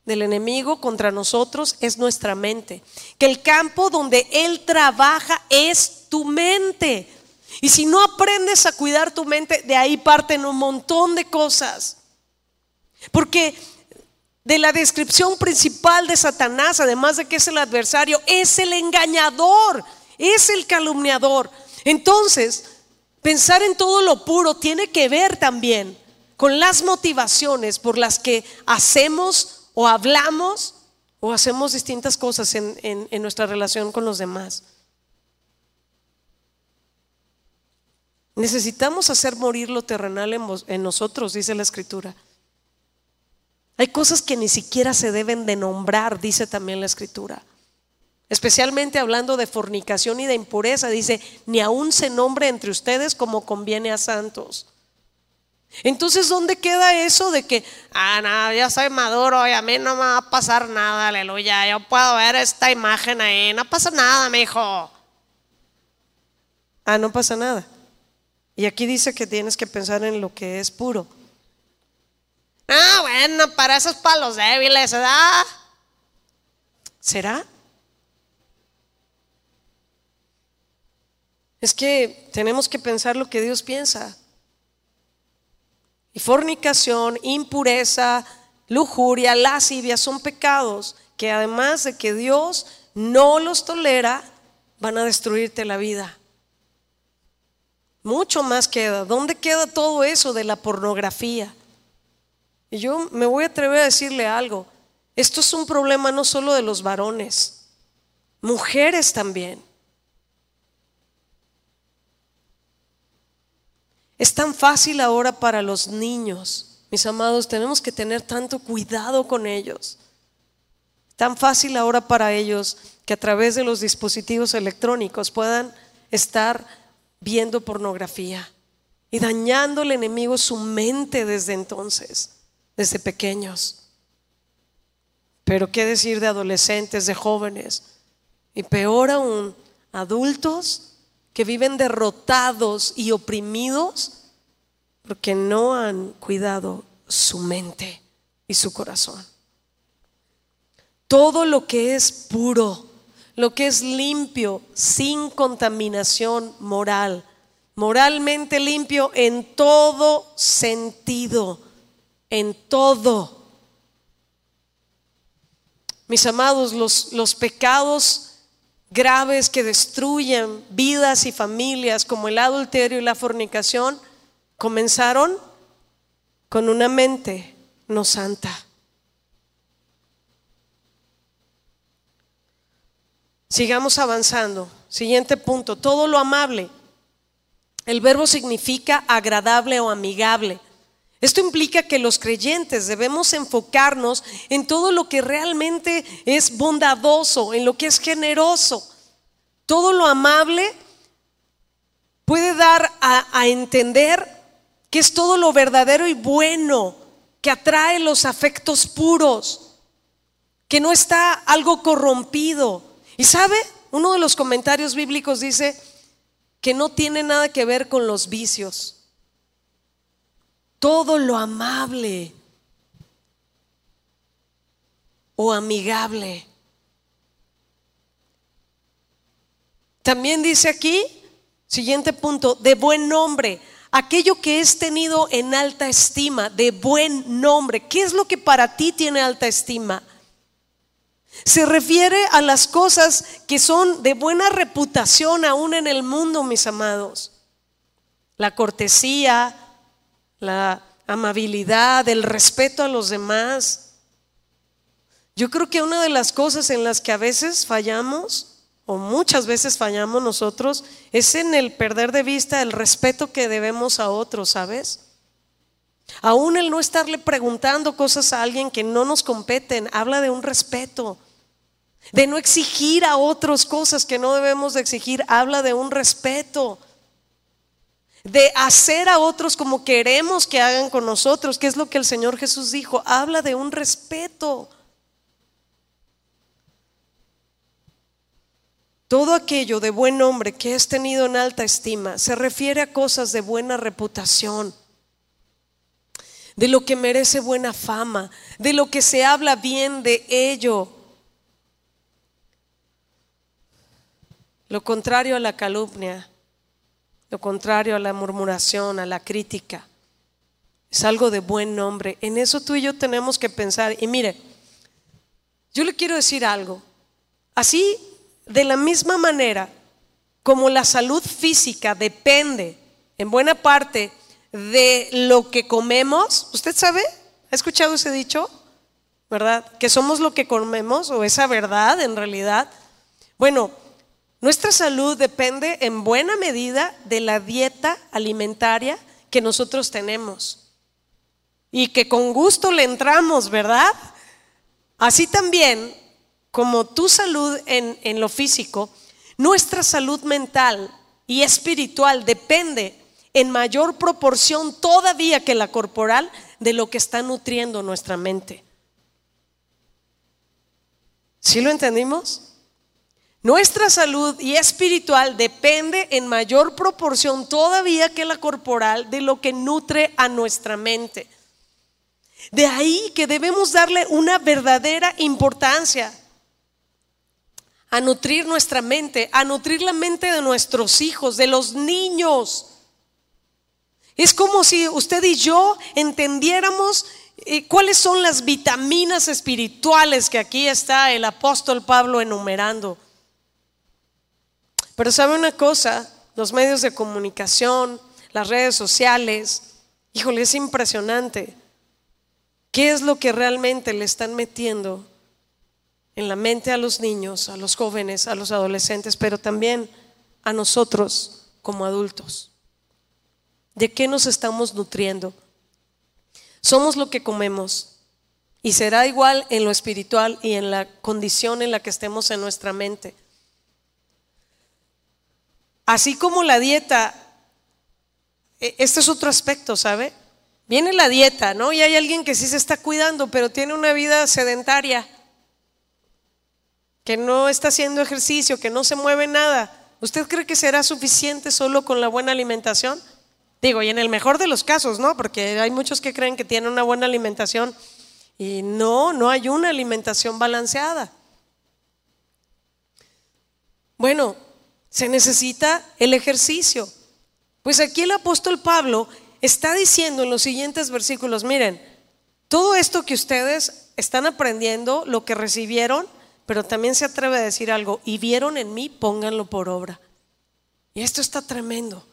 del enemigo contra nosotros es nuestra mente, que el campo donde él trabaja es tu mente. Y si no aprendes a cuidar tu mente, de ahí parten un montón de cosas. Porque de la descripción principal de Satanás, además de que es el adversario, es el engañador, es el calumniador. Entonces, pensar en todo lo puro tiene que ver también con las motivaciones por las que hacemos o hablamos o hacemos distintas cosas en, nuestra relación con los demás. Necesitamos hacer morir lo terrenal en, nosotros, dice la escritura. Hay cosas que ni siquiera se deben de nombrar, dice también la escritura. Especialmente hablando de fornicación y de impureza, dice, ni aún se nombre entre ustedes como conviene a santos. Entonces, ¿dónde queda eso de que, ah, no, yo soy maduro y a mí no me va a pasar nada, aleluya, yo puedo ver esta imagen ahí, no pasa nada, mi hijo. Ah, no pasa nada. Y aquí dice que tienes que pensar en lo que es puro. Ah, bueno, para esos palos débiles, ¿verdad? ¿Será? Es que tenemos que pensar lo que Dios piensa. Y fornicación, impureza, lujuria, lascivia son pecados que además de que Dios no los tolera, van a destruirte la vida. Mucho más queda. ¿Dónde queda todo eso de la pornografía? Y yo me voy a atrever a decirle algo. Esto es un problema no solo de los varones, mujeres también. Es tan fácil ahora para los niños, mis amados, tenemos que tener tanto cuidado con ellos. Tan fácil ahora para ellos que a través de los dispositivos electrónicos puedan estar viendo pornografía y dañando al enemigo su mente desde entonces, desde pequeños. Pero qué decir de adolescentes, de jóvenes y peor aún, adultos que viven derrotados y oprimidos porque no han cuidado su mente y su corazón. Todo lo que es puro, lo que es limpio, sin contaminación moral, moralmente limpio en todo sentido, en todo. Mis amados, los, los pecados graves que destruyen vidas y familias como el adulterio y la fornicación comenzaron con una mente no santa. Sigamos avanzando. Siguiente punto, todo lo amable. El verbo significa agradable o amigable. Esto implica que los creyentes debemos enfocarnos en todo lo que realmente es bondadoso, en lo que es generoso. Todo lo amable puede dar a, entender que es todo lo verdadero y bueno, que atrae los afectos puros, que no está algo corrompido. Y sabe, uno de los comentarios bíblicos dice que no tiene nada que ver con los vicios. Todo lo amable o amigable. También dice aquí, siguiente punto, de buen nombre, aquello que es tenido en alta estima, de buen nombre. ¿Qué es lo que para ti tiene alta estima? Se refiere a las cosas que son de buena reputación aún en el mundo, mis amados. La cortesía, la amabilidad, el respeto a los demás, yo creo que una de las cosas en las que a veces fallamos, o muchas veces fallamos nosotros, es en el perder de vista el respeto que debemos a otros, ¿sabes? Aún el no estarle preguntando cosas a alguien que no nos competen, habla de un respeto. De no exigir a otros cosas que no debemos de exigir, habla de un respeto. De hacer a otros como queremos que hagan con nosotros, que es lo que el Señor Jesús dijo, habla de un respeto. Todo aquello de buen nombre que es tenido en alta estima se refiere a cosas de buena reputación, de lo que merece buena fama, de lo que se habla bien de ello. Lo contrario a la calumnia, lo contrario a la murmuración, a la crítica, es algo de buen nombre. En eso tú y yo tenemos que pensar. Y mire, yo le quiero decir algo. Así de la misma manera como la salud física depende en buena parte de lo que comemos, ¿usted sabe? ¿Ha escuchado ese dicho? ¿Verdad? Que somos lo que comemos o esa verdad en realidad. Bueno, nuestra salud depende en buena medida de la dieta alimentaria que nosotros tenemos y que con gusto le entramos, ¿verdad? Así también como tu salud en, lo físico, nuestra salud mental y espiritual depende en mayor proporción todavía que la corporal de lo que está nutriendo nuestra mente. ¿Sí lo entendimos? Nuestra salud y espiritual depende en mayor proporción todavía que la corporal de lo que nutre a nuestra mente. De ahí que debemos darle una verdadera importancia a nutrir nuestra mente, a nutrir la mente de nuestros hijos, de los niños. Es como si usted y yo entendiéramos eh, cuáles son las vitaminas espirituales que aquí está el apóstol Pablo enumerando. Pero sabe una cosa, los medios de comunicación, las redes sociales, híjole, es impresionante. ¿Qué es lo que realmente le están metiendo en la mente a los niños, a los jóvenes, a los adolescentes, pero también a nosotros como adultos. ¿De qué nos estamos nutriendo? Somos lo que comemos y será igual en lo espiritual y en la condición en la que estemos en nuestra mente. Así como la dieta, e, este es otro aspecto, ¿sabe? Viene la dieta, ¿no? Y hay alguien que sí se está cuidando, pero tiene una vida sedentaria que no está haciendo ejercicio, que no se mueve nada, ¿usted cree que será suficiente solo con la buena alimentación? Digo, y en el mejor de los casos, ¿no? Porque hay muchos que creen que tienen una buena alimentación y no, no hay una alimentación balanceada. Bueno, se necesita el ejercicio. Pues aquí el apóstol Pablo está diciendo en los siguientes versículos, miren, todo esto que ustedes están aprendiendo, lo que recibieron, pero también se atreve a decir algo, y vieron en mí, pónganlo por obra. Y esto está tremendo.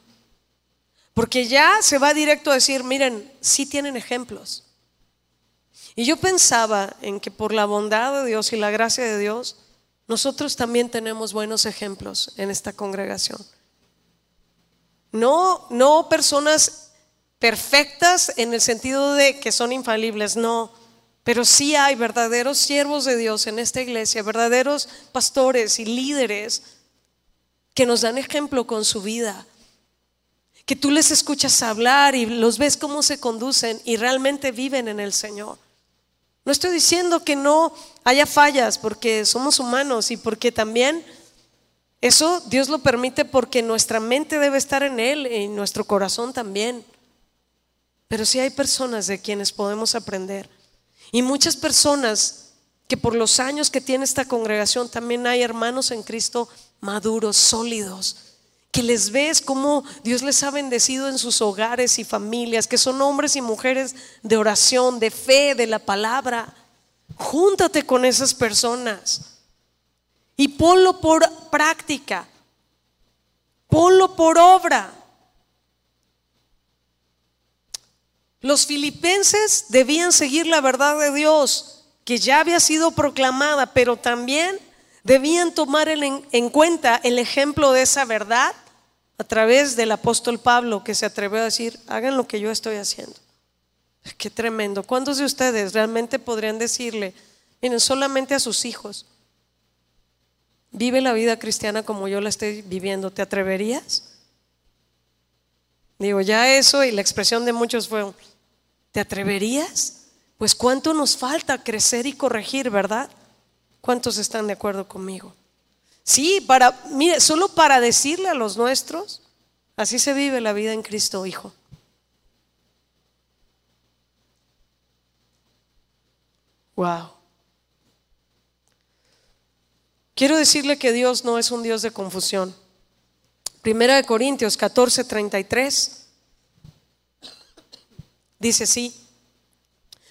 Porque ya se va directo a decir, miren, sí tienen ejemplos. Y yo pensaba en que por la bondad de Dios y la gracia de Dios, nosotros también tenemos buenos ejemplos en esta congregación. No, no personas perfectas en el sentido de que son infalibles, no pero sí hay verdaderos siervos de Dios en esta iglesia, verdaderos pastores y líderes que nos dan ejemplo con su vida, que tú les escuchas hablar y los ves cómo se conducen y realmente viven en el Señor. No estoy diciendo que no haya fallas porque somos humanos y porque también eso Dios lo permite porque nuestra mente debe estar en Él y nuestro corazón también. Pero sí hay personas de quienes podemos aprender. Y muchas personas que por los años que tiene esta congregación también hay hermanos en Cristo maduros, sólidos, que les ves cómo Dios les ha bendecido en sus hogares y familias, que son hombres y mujeres de oración, de fe, de la palabra. Júntate con esas personas y ponlo por práctica, ponlo por obra. Los filipenses debían seguir la verdad de Dios, que ya había sido proclamada, pero también debían tomar en, cuenta el ejemplo de esa verdad a través del apóstol Pablo que se atrevió a decir, hagan lo que yo estoy haciendo. Qué tremendo. ¿Cuántos de ustedes realmente podrían decirle, miren, solamente a sus hijos, vive la vida cristiana como yo la estoy viviendo? ¿Te atreverías? Digo, ya eso y la expresión de muchos fue, ¿te atreverías? Pues cuánto nos falta crecer y corregir, ¿verdad? ¿Cuántos están de acuerdo conmigo? Sí, para, mire, solo para decirle a los nuestros, así se vive la vida en Cristo, hijo. Wow. Quiero decirle que Dios no es un Dios de confusión. Primera de Corintios 14, 33 dice sí,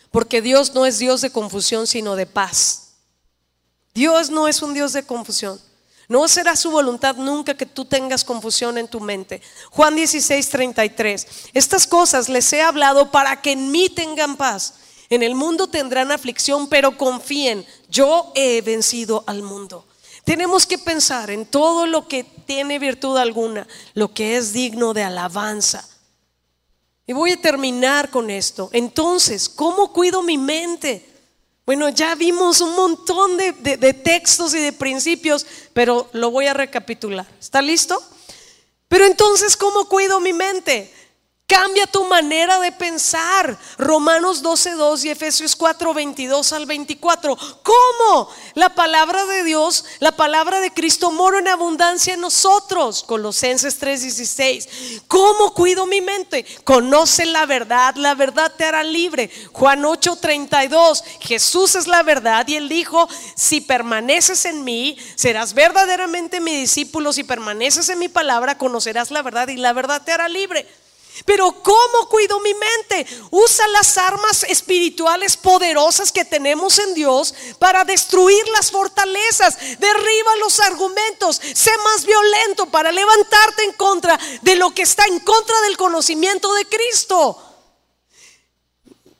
porque Dios no es Dios de confusión, sino de paz. Dios no es un Dios de confusión. No será su voluntad nunca que tú tengas confusión en tu mente. Juan 16, 33. Estas cosas les he hablado para que en mí tengan paz. En el mundo tendrán aflicción, pero confíen, yo he vencido al mundo. Tenemos que pensar en todo lo que tiene virtud alguna, lo que es digno de alabanza. Y voy a terminar con esto. Entonces, ¿cómo cuido mi mente? Bueno, ya vimos un montón de, textos y de principios, pero lo voy a recapitular. ¿Está listo? Pero entonces, ¿cómo cuido mi mente? Cambia tu manera de pensar. Romanos 12.2 y Efesios 4.22 al 24. ¿Cómo? La palabra de Dios, la palabra de Cristo mora en abundancia en nosotros. Colosenses 3.16. ¿Cómo cuido mi mente? Conoce la verdad, la verdad te hará libre. Juan 8.32. Jesús es la verdad y él dijo, si permaneces en mí, serás verdaderamente mi discípulo. Si permaneces en mi palabra, conocerás la verdad y la verdad te hará libre. Pero ¿cómo cuido mi mente? Usa las armas espirituales poderosas que tenemos en Dios para destruir las fortalezas. Derriba los argumentos. Sé más violento para levantarte en contra de lo que está en contra del conocimiento de Cristo.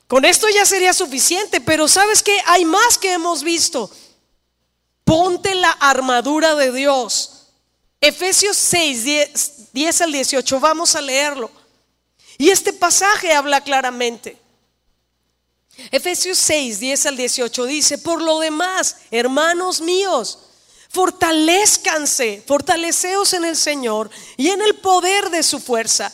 Con esto ya sería suficiente, pero ¿sabes que Hay más que hemos visto. Ponte la armadura de Dios. Efesios 6, 10, 10 al 18, vamos a leerlo. Y este pasaje habla claramente. Efesios 6, 10 al 18 dice, por lo demás, hermanos míos, fortalezcanse, fortaleceos en el Señor y en el poder de su fuerza.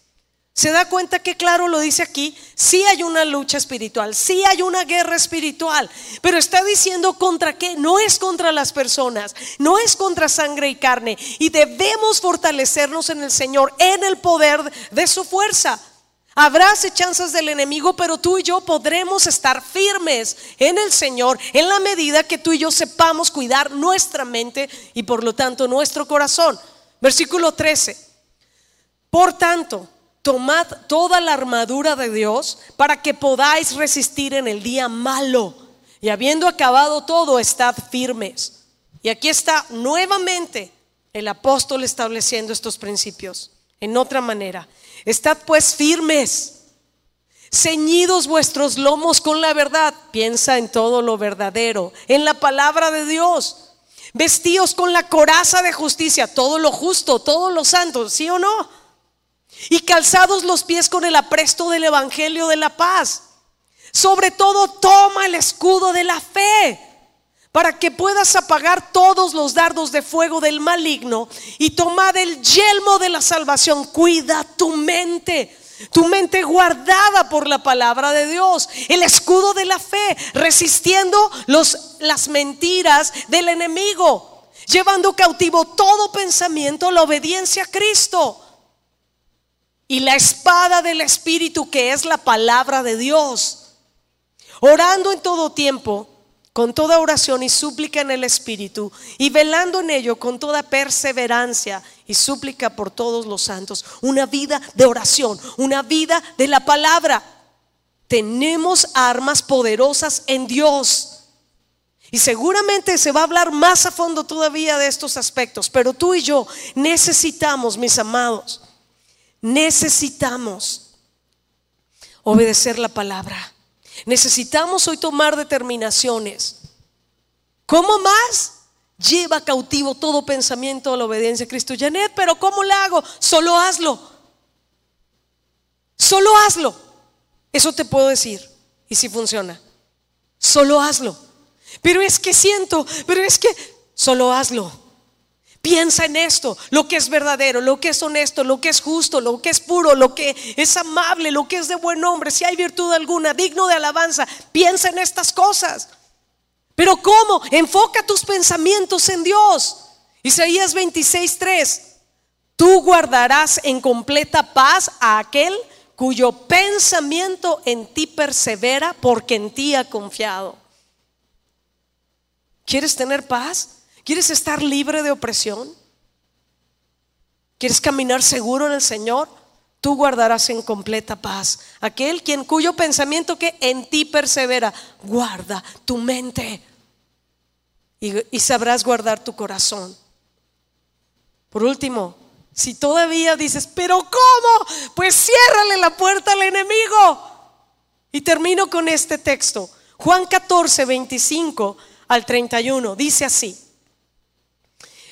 ¿Se da cuenta que claro lo dice aquí? Sí hay una lucha espiritual, sí hay una guerra espiritual, pero está diciendo contra qué? No es contra las personas, no es contra sangre y carne, y debemos fortalecernos en el Señor, en el poder de su fuerza. Habrá acechanzas del enemigo, pero tú y yo podremos estar firmes en el Señor en la medida que tú y yo sepamos cuidar nuestra mente y por lo tanto nuestro corazón. Versículo 13. Por tanto, tomad toda la armadura de Dios para que podáis resistir en el día malo. Y habiendo acabado todo, estad firmes. Y aquí está nuevamente el apóstol estableciendo estos principios en otra manera. Estad pues firmes, ceñidos vuestros lomos con la verdad. Piensa en todo lo verdadero, en la palabra de Dios. Vestíos con la coraza de justicia, todo lo justo, todo lo santo, ¿sí o no? Y calzados los pies con el apresto del Evangelio de la paz. Sobre todo, toma el escudo de la fe para que puedas apagar todos los dardos de fuego del maligno y tomar el yelmo de la salvación. Cuida tu mente tu mente guardada por la palabra de Dios, el escudo de la fe, resistiendo los, las mentiras del enemigo, llevando cautivo todo pensamiento a la obediencia a Cristo. Y la espada del Espíritu que es la palabra de Dios, orando en todo tiempo con toda oración y súplica en el Espíritu, y velando en ello con toda perseverancia y súplica por todos los santos. Una vida de oración, una vida de la palabra. Tenemos armas poderosas en Dios. Y seguramente se va a hablar más a fondo todavía de estos aspectos, pero tú y yo necesitamos, mis amados, necesitamos obedecer la palabra. Necesitamos hoy tomar determinaciones. ¿Cómo más? Lleva cautivo todo pensamiento a la obediencia a Cristo. Janet, pero ¿cómo lo hago? Solo hazlo. Solo hazlo. Eso te puedo decir. Y si funciona. Solo hazlo. Pero es que siento, pero es que solo hazlo. Piensa en esto, lo que es verdadero, lo que es honesto, lo que es justo, lo que es puro, lo que es amable, lo que es de buen hombre, si hay virtud alguna, digno de alabanza. Piensa en estas cosas. Pero ¿cómo? Enfoca tus pensamientos en Dios. Isaías 26:3. Tú guardarás en completa paz a aquel cuyo pensamiento en ti persevera porque en ti ha confiado. ¿Quieres tener paz? ¿Quieres estar libre de opresión? ¿Quieres caminar seguro en el Señor? Tú guardarás en completa paz. Aquel quien cuyo pensamiento que en ti persevera, guarda tu mente y, y sabrás guardar tu corazón. Por último, si todavía dices, pero ¿cómo? Pues ciérrale la puerta al enemigo. Y termino con este texto. Juan 14, 25 al 31. Dice así.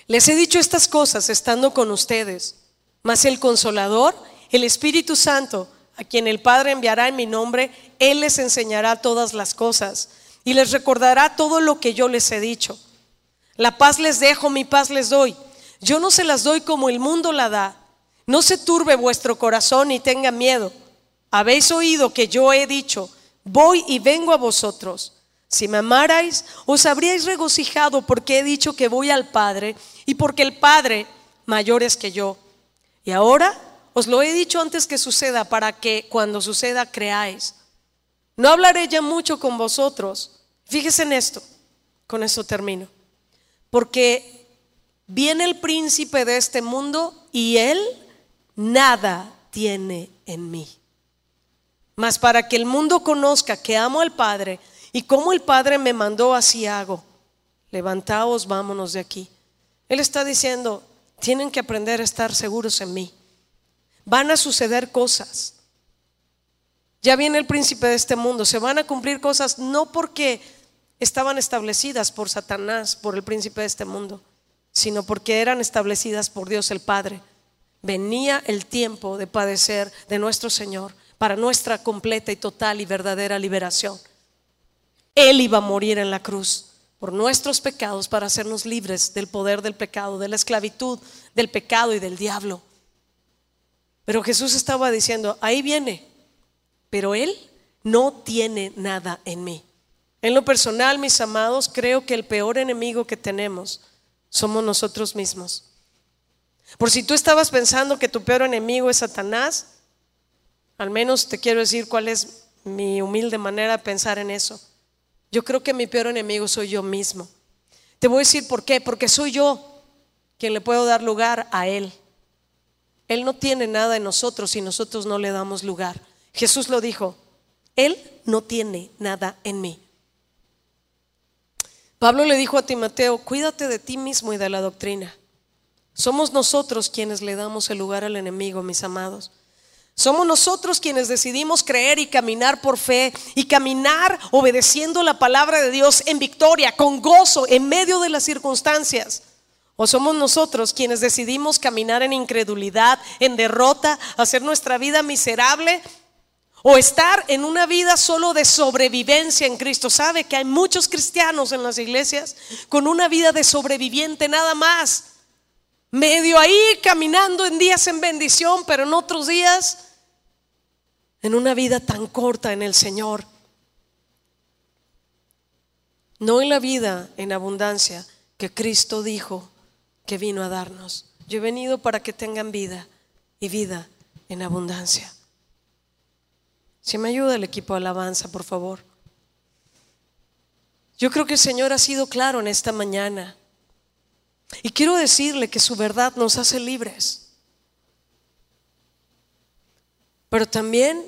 Les he dicho estas cosas estando con ustedes, mas el consolador, el Espíritu Santo, a quien el Padre enviará en mi nombre, Él les enseñará todas las cosas y les recordará todo lo que yo les he dicho. La paz les dejo, mi paz les doy. Yo no se las doy como el mundo la da. No se turbe vuestro corazón y tenga miedo. Habéis oído que yo he dicho, voy y vengo a vosotros. Si me amarais, os habríais regocijado porque he dicho que voy al Padre y porque el Padre mayor es que yo. Y ahora os lo he dicho antes que suceda para que cuando suceda creáis. No hablaré ya mucho con vosotros. Fíjese en esto, con eso termino. Porque viene el príncipe de este mundo y él nada tiene en mí. Mas para que el mundo conozca que amo al Padre y como el Padre me mandó, así hago. Levantaos, vámonos de aquí. Él está diciendo, tienen que aprender a estar seguros en mí. Van a suceder cosas. Ya viene el príncipe de este mundo. Se van a cumplir cosas no porque estaban establecidas por Satanás, por el príncipe de este mundo, sino porque eran establecidas por Dios el Padre. Venía el tiempo de padecer de nuestro Señor para nuestra completa y total y verdadera liberación. Él iba a morir en la cruz por nuestros pecados para hacernos libres del poder del pecado, de la esclavitud del pecado y del diablo. Pero Jesús estaba diciendo, ahí viene, pero Él no tiene nada en mí. En lo personal, mis amados, creo que el peor enemigo que tenemos somos nosotros mismos. Por si tú estabas pensando que tu peor enemigo es Satanás, al menos te quiero decir cuál es mi humilde manera de pensar en eso. Yo creo que mi peor enemigo soy yo mismo. Te voy a decir por qué, porque soy yo quien le puedo dar lugar a Él. Él no tiene nada en nosotros si nosotros no le damos lugar. Jesús lo dijo, Él no tiene nada en mí. Pablo le dijo a Timoteo, cuídate de ti mismo y de la doctrina. Somos nosotros quienes le damos el lugar al enemigo, mis amados. Somos nosotros quienes decidimos creer y caminar por fe y caminar obedeciendo la palabra de Dios en victoria, con gozo, en medio de las circunstancias. O somos nosotros quienes decidimos caminar en incredulidad, en derrota, hacer nuestra vida miserable o estar en una vida solo de sobrevivencia en Cristo. ¿Sabe que hay muchos cristianos en las iglesias con una vida de sobreviviente nada más? Medio ahí caminando en días en bendición, pero en otros días en una vida tan corta en el Señor. No en la vida en abundancia que Cristo dijo que vino a darnos. Yo he venido para que tengan vida y vida en abundancia. Si me ayuda el equipo de alabanza, por favor. Yo creo que el Señor ha sido claro en esta mañana. Y quiero decirle que su verdad nos hace libres. Pero también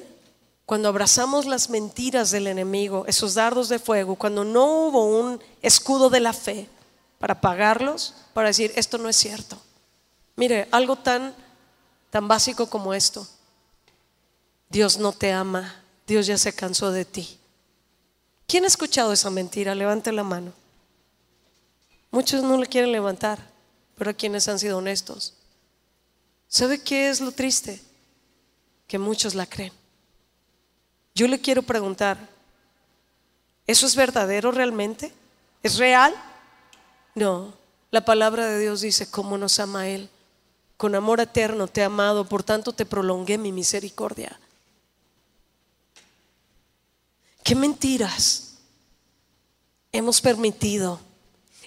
cuando abrazamos las mentiras del enemigo, esos dardos de fuego, cuando no hubo un escudo de la fe para pagarlos, para decir, esto no es cierto. Mire, algo tan, tan básico como esto. Dios no te ama, Dios ya se cansó de ti. ¿Quién ha escuchado esa mentira? Levante la mano. Muchos no le quieren levantar, pero a quienes han sido honestos. ¿Sabe qué es lo triste? Que muchos la creen. Yo le quiero preguntar, ¿eso es verdadero realmente? ¿Es real? No, la palabra de Dios dice, ¿cómo nos ama Él? Con amor eterno te he amado, por tanto te prolongué mi misericordia. ¿Qué mentiras hemos permitido?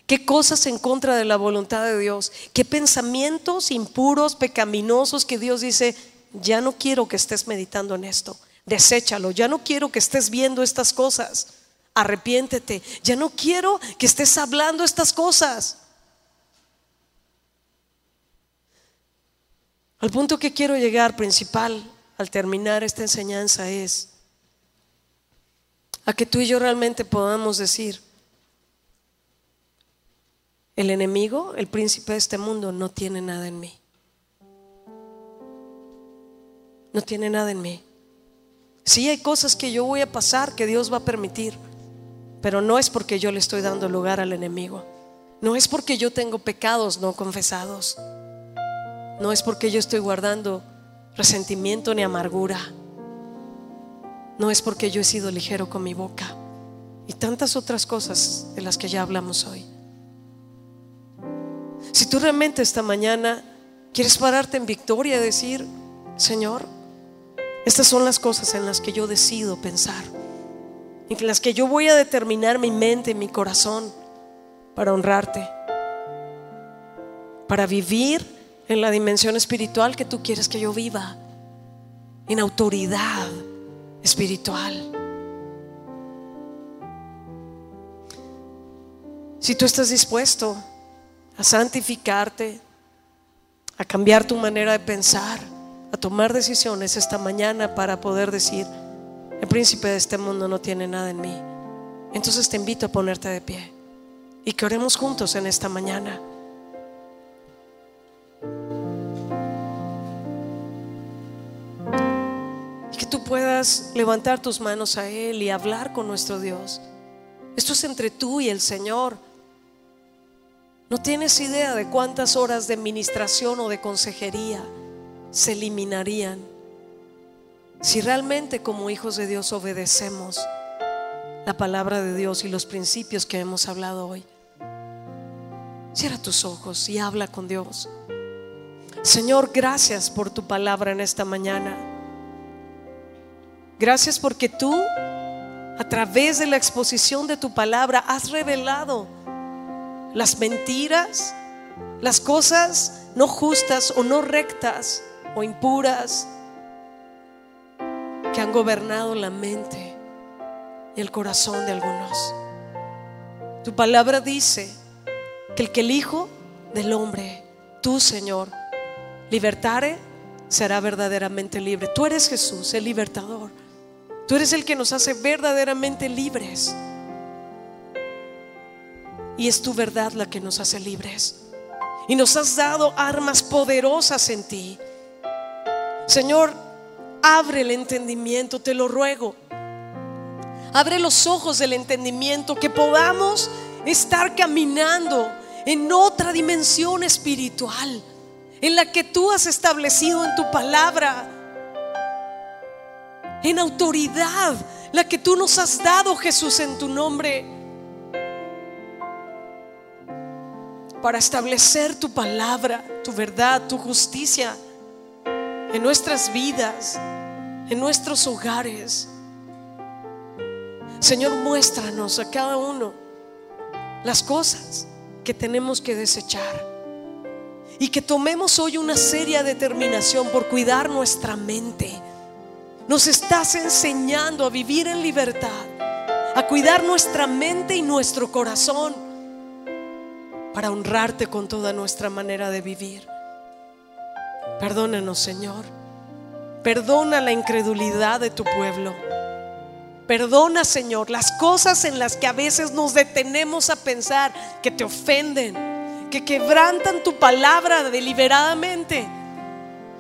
¿Qué cosas en contra de la voluntad de Dios? ¿Qué pensamientos impuros, pecaminosos que Dios dice, ya no quiero que estés meditando en esto, deséchalo, ya no quiero que estés viendo estas cosas, arrepiéntete, ya no quiero que estés hablando estas cosas. Al punto que quiero llegar principal al terminar esta enseñanza es a que tú y yo realmente podamos decir, el enemigo, el príncipe de este mundo, no tiene nada en mí. No tiene nada en mí. Sí hay cosas que yo voy a pasar, que Dios va a permitir, pero no es porque yo le estoy dando lugar al enemigo. No es porque yo tengo pecados no confesados. No es porque yo estoy guardando resentimiento ni amargura. No es porque yo he sido ligero con mi boca. Y tantas otras cosas de las que ya hablamos hoy. Si tú realmente esta mañana quieres pararte en victoria y decir, Señor, estas son las cosas en las que yo decido pensar, en las que yo voy a determinar mi mente, mi corazón para honrarte, para vivir en la dimensión espiritual que tú quieres que yo viva, en autoridad espiritual. Si tú estás dispuesto a santificarte, a cambiar tu manera de pensar, a tomar decisiones esta mañana para poder decir, el príncipe de este mundo no tiene nada en mí. Entonces te invito a ponerte de pie y que oremos juntos en esta mañana. Y que tú puedas levantar tus manos a Él y hablar con nuestro Dios. Esto es entre tú y el Señor. No tienes idea de cuántas horas de ministración o de consejería se eliminarían si realmente como hijos de Dios obedecemos la palabra de Dios y los principios que hemos hablado hoy. Cierra tus ojos y habla con Dios. Señor, gracias por tu palabra en esta mañana. Gracias porque tú, a través de la exposición de tu palabra, has revelado las mentiras, las cosas no justas o no rectas o impuras que han gobernado la mente y el corazón de algunos. Tu palabra dice que el que el Hijo del Hombre, tú Señor, libertare, será verdaderamente libre. Tú eres Jesús, el libertador. Tú eres el que nos hace verdaderamente libres. Y es tu verdad la que nos hace libres. Y nos has dado armas poderosas en ti Señor, abre el entendimiento, te lo ruego. Abre los ojos del entendimiento, que podamos estar caminando en otra dimensión espiritual, en la que tú has establecido en tu palabra, en autoridad, la que tú nos has dado, Jesús, en tu nombre, para establecer tu palabra, tu verdad, tu justicia en nuestras vidas, en nuestros hogares. Señor, muéstranos a cada uno las cosas que tenemos que desechar. Y que tomemos hoy una seria determinación por cuidar nuestra mente. Nos estás enseñando a vivir en libertad, a cuidar nuestra mente y nuestro corazón para honrarte con toda nuestra manera de vivir. Perdónanos, Señor. Perdona la incredulidad de tu pueblo. Perdona, Señor, las cosas en las que a veces nos detenemos a pensar que te ofenden, que quebrantan tu palabra deliberadamente.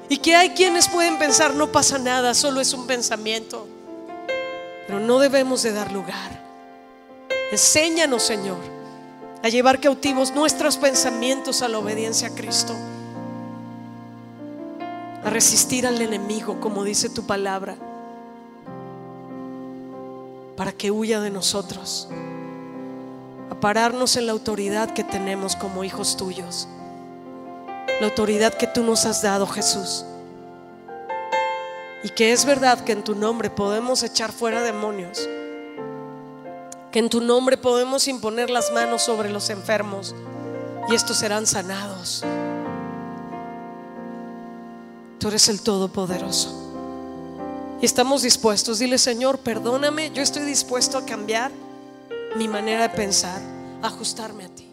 Y que hay quienes pueden pensar, no pasa nada, solo es un pensamiento. Pero no debemos de dar lugar. Enséñanos, Señor, a llevar cautivos nuestros pensamientos a la obediencia a Cristo. A resistir al enemigo, como dice tu palabra para que huya de nosotros, a pararnos en la autoridad que tenemos como hijos tuyos, la autoridad que tú nos has dado, Jesús. Y que es verdad que en tu nombre podemos echar fuera demonios, que en tu nombre podemos imponer las manos sobre los enfermos y estos serán sanados. Tú eres el Todopoderoso. Y estamos dispuestos. Dile, Señor, perdóname. Yo estoy dispuesto a cambiar mi manera de pensar, a ajustarme a ti.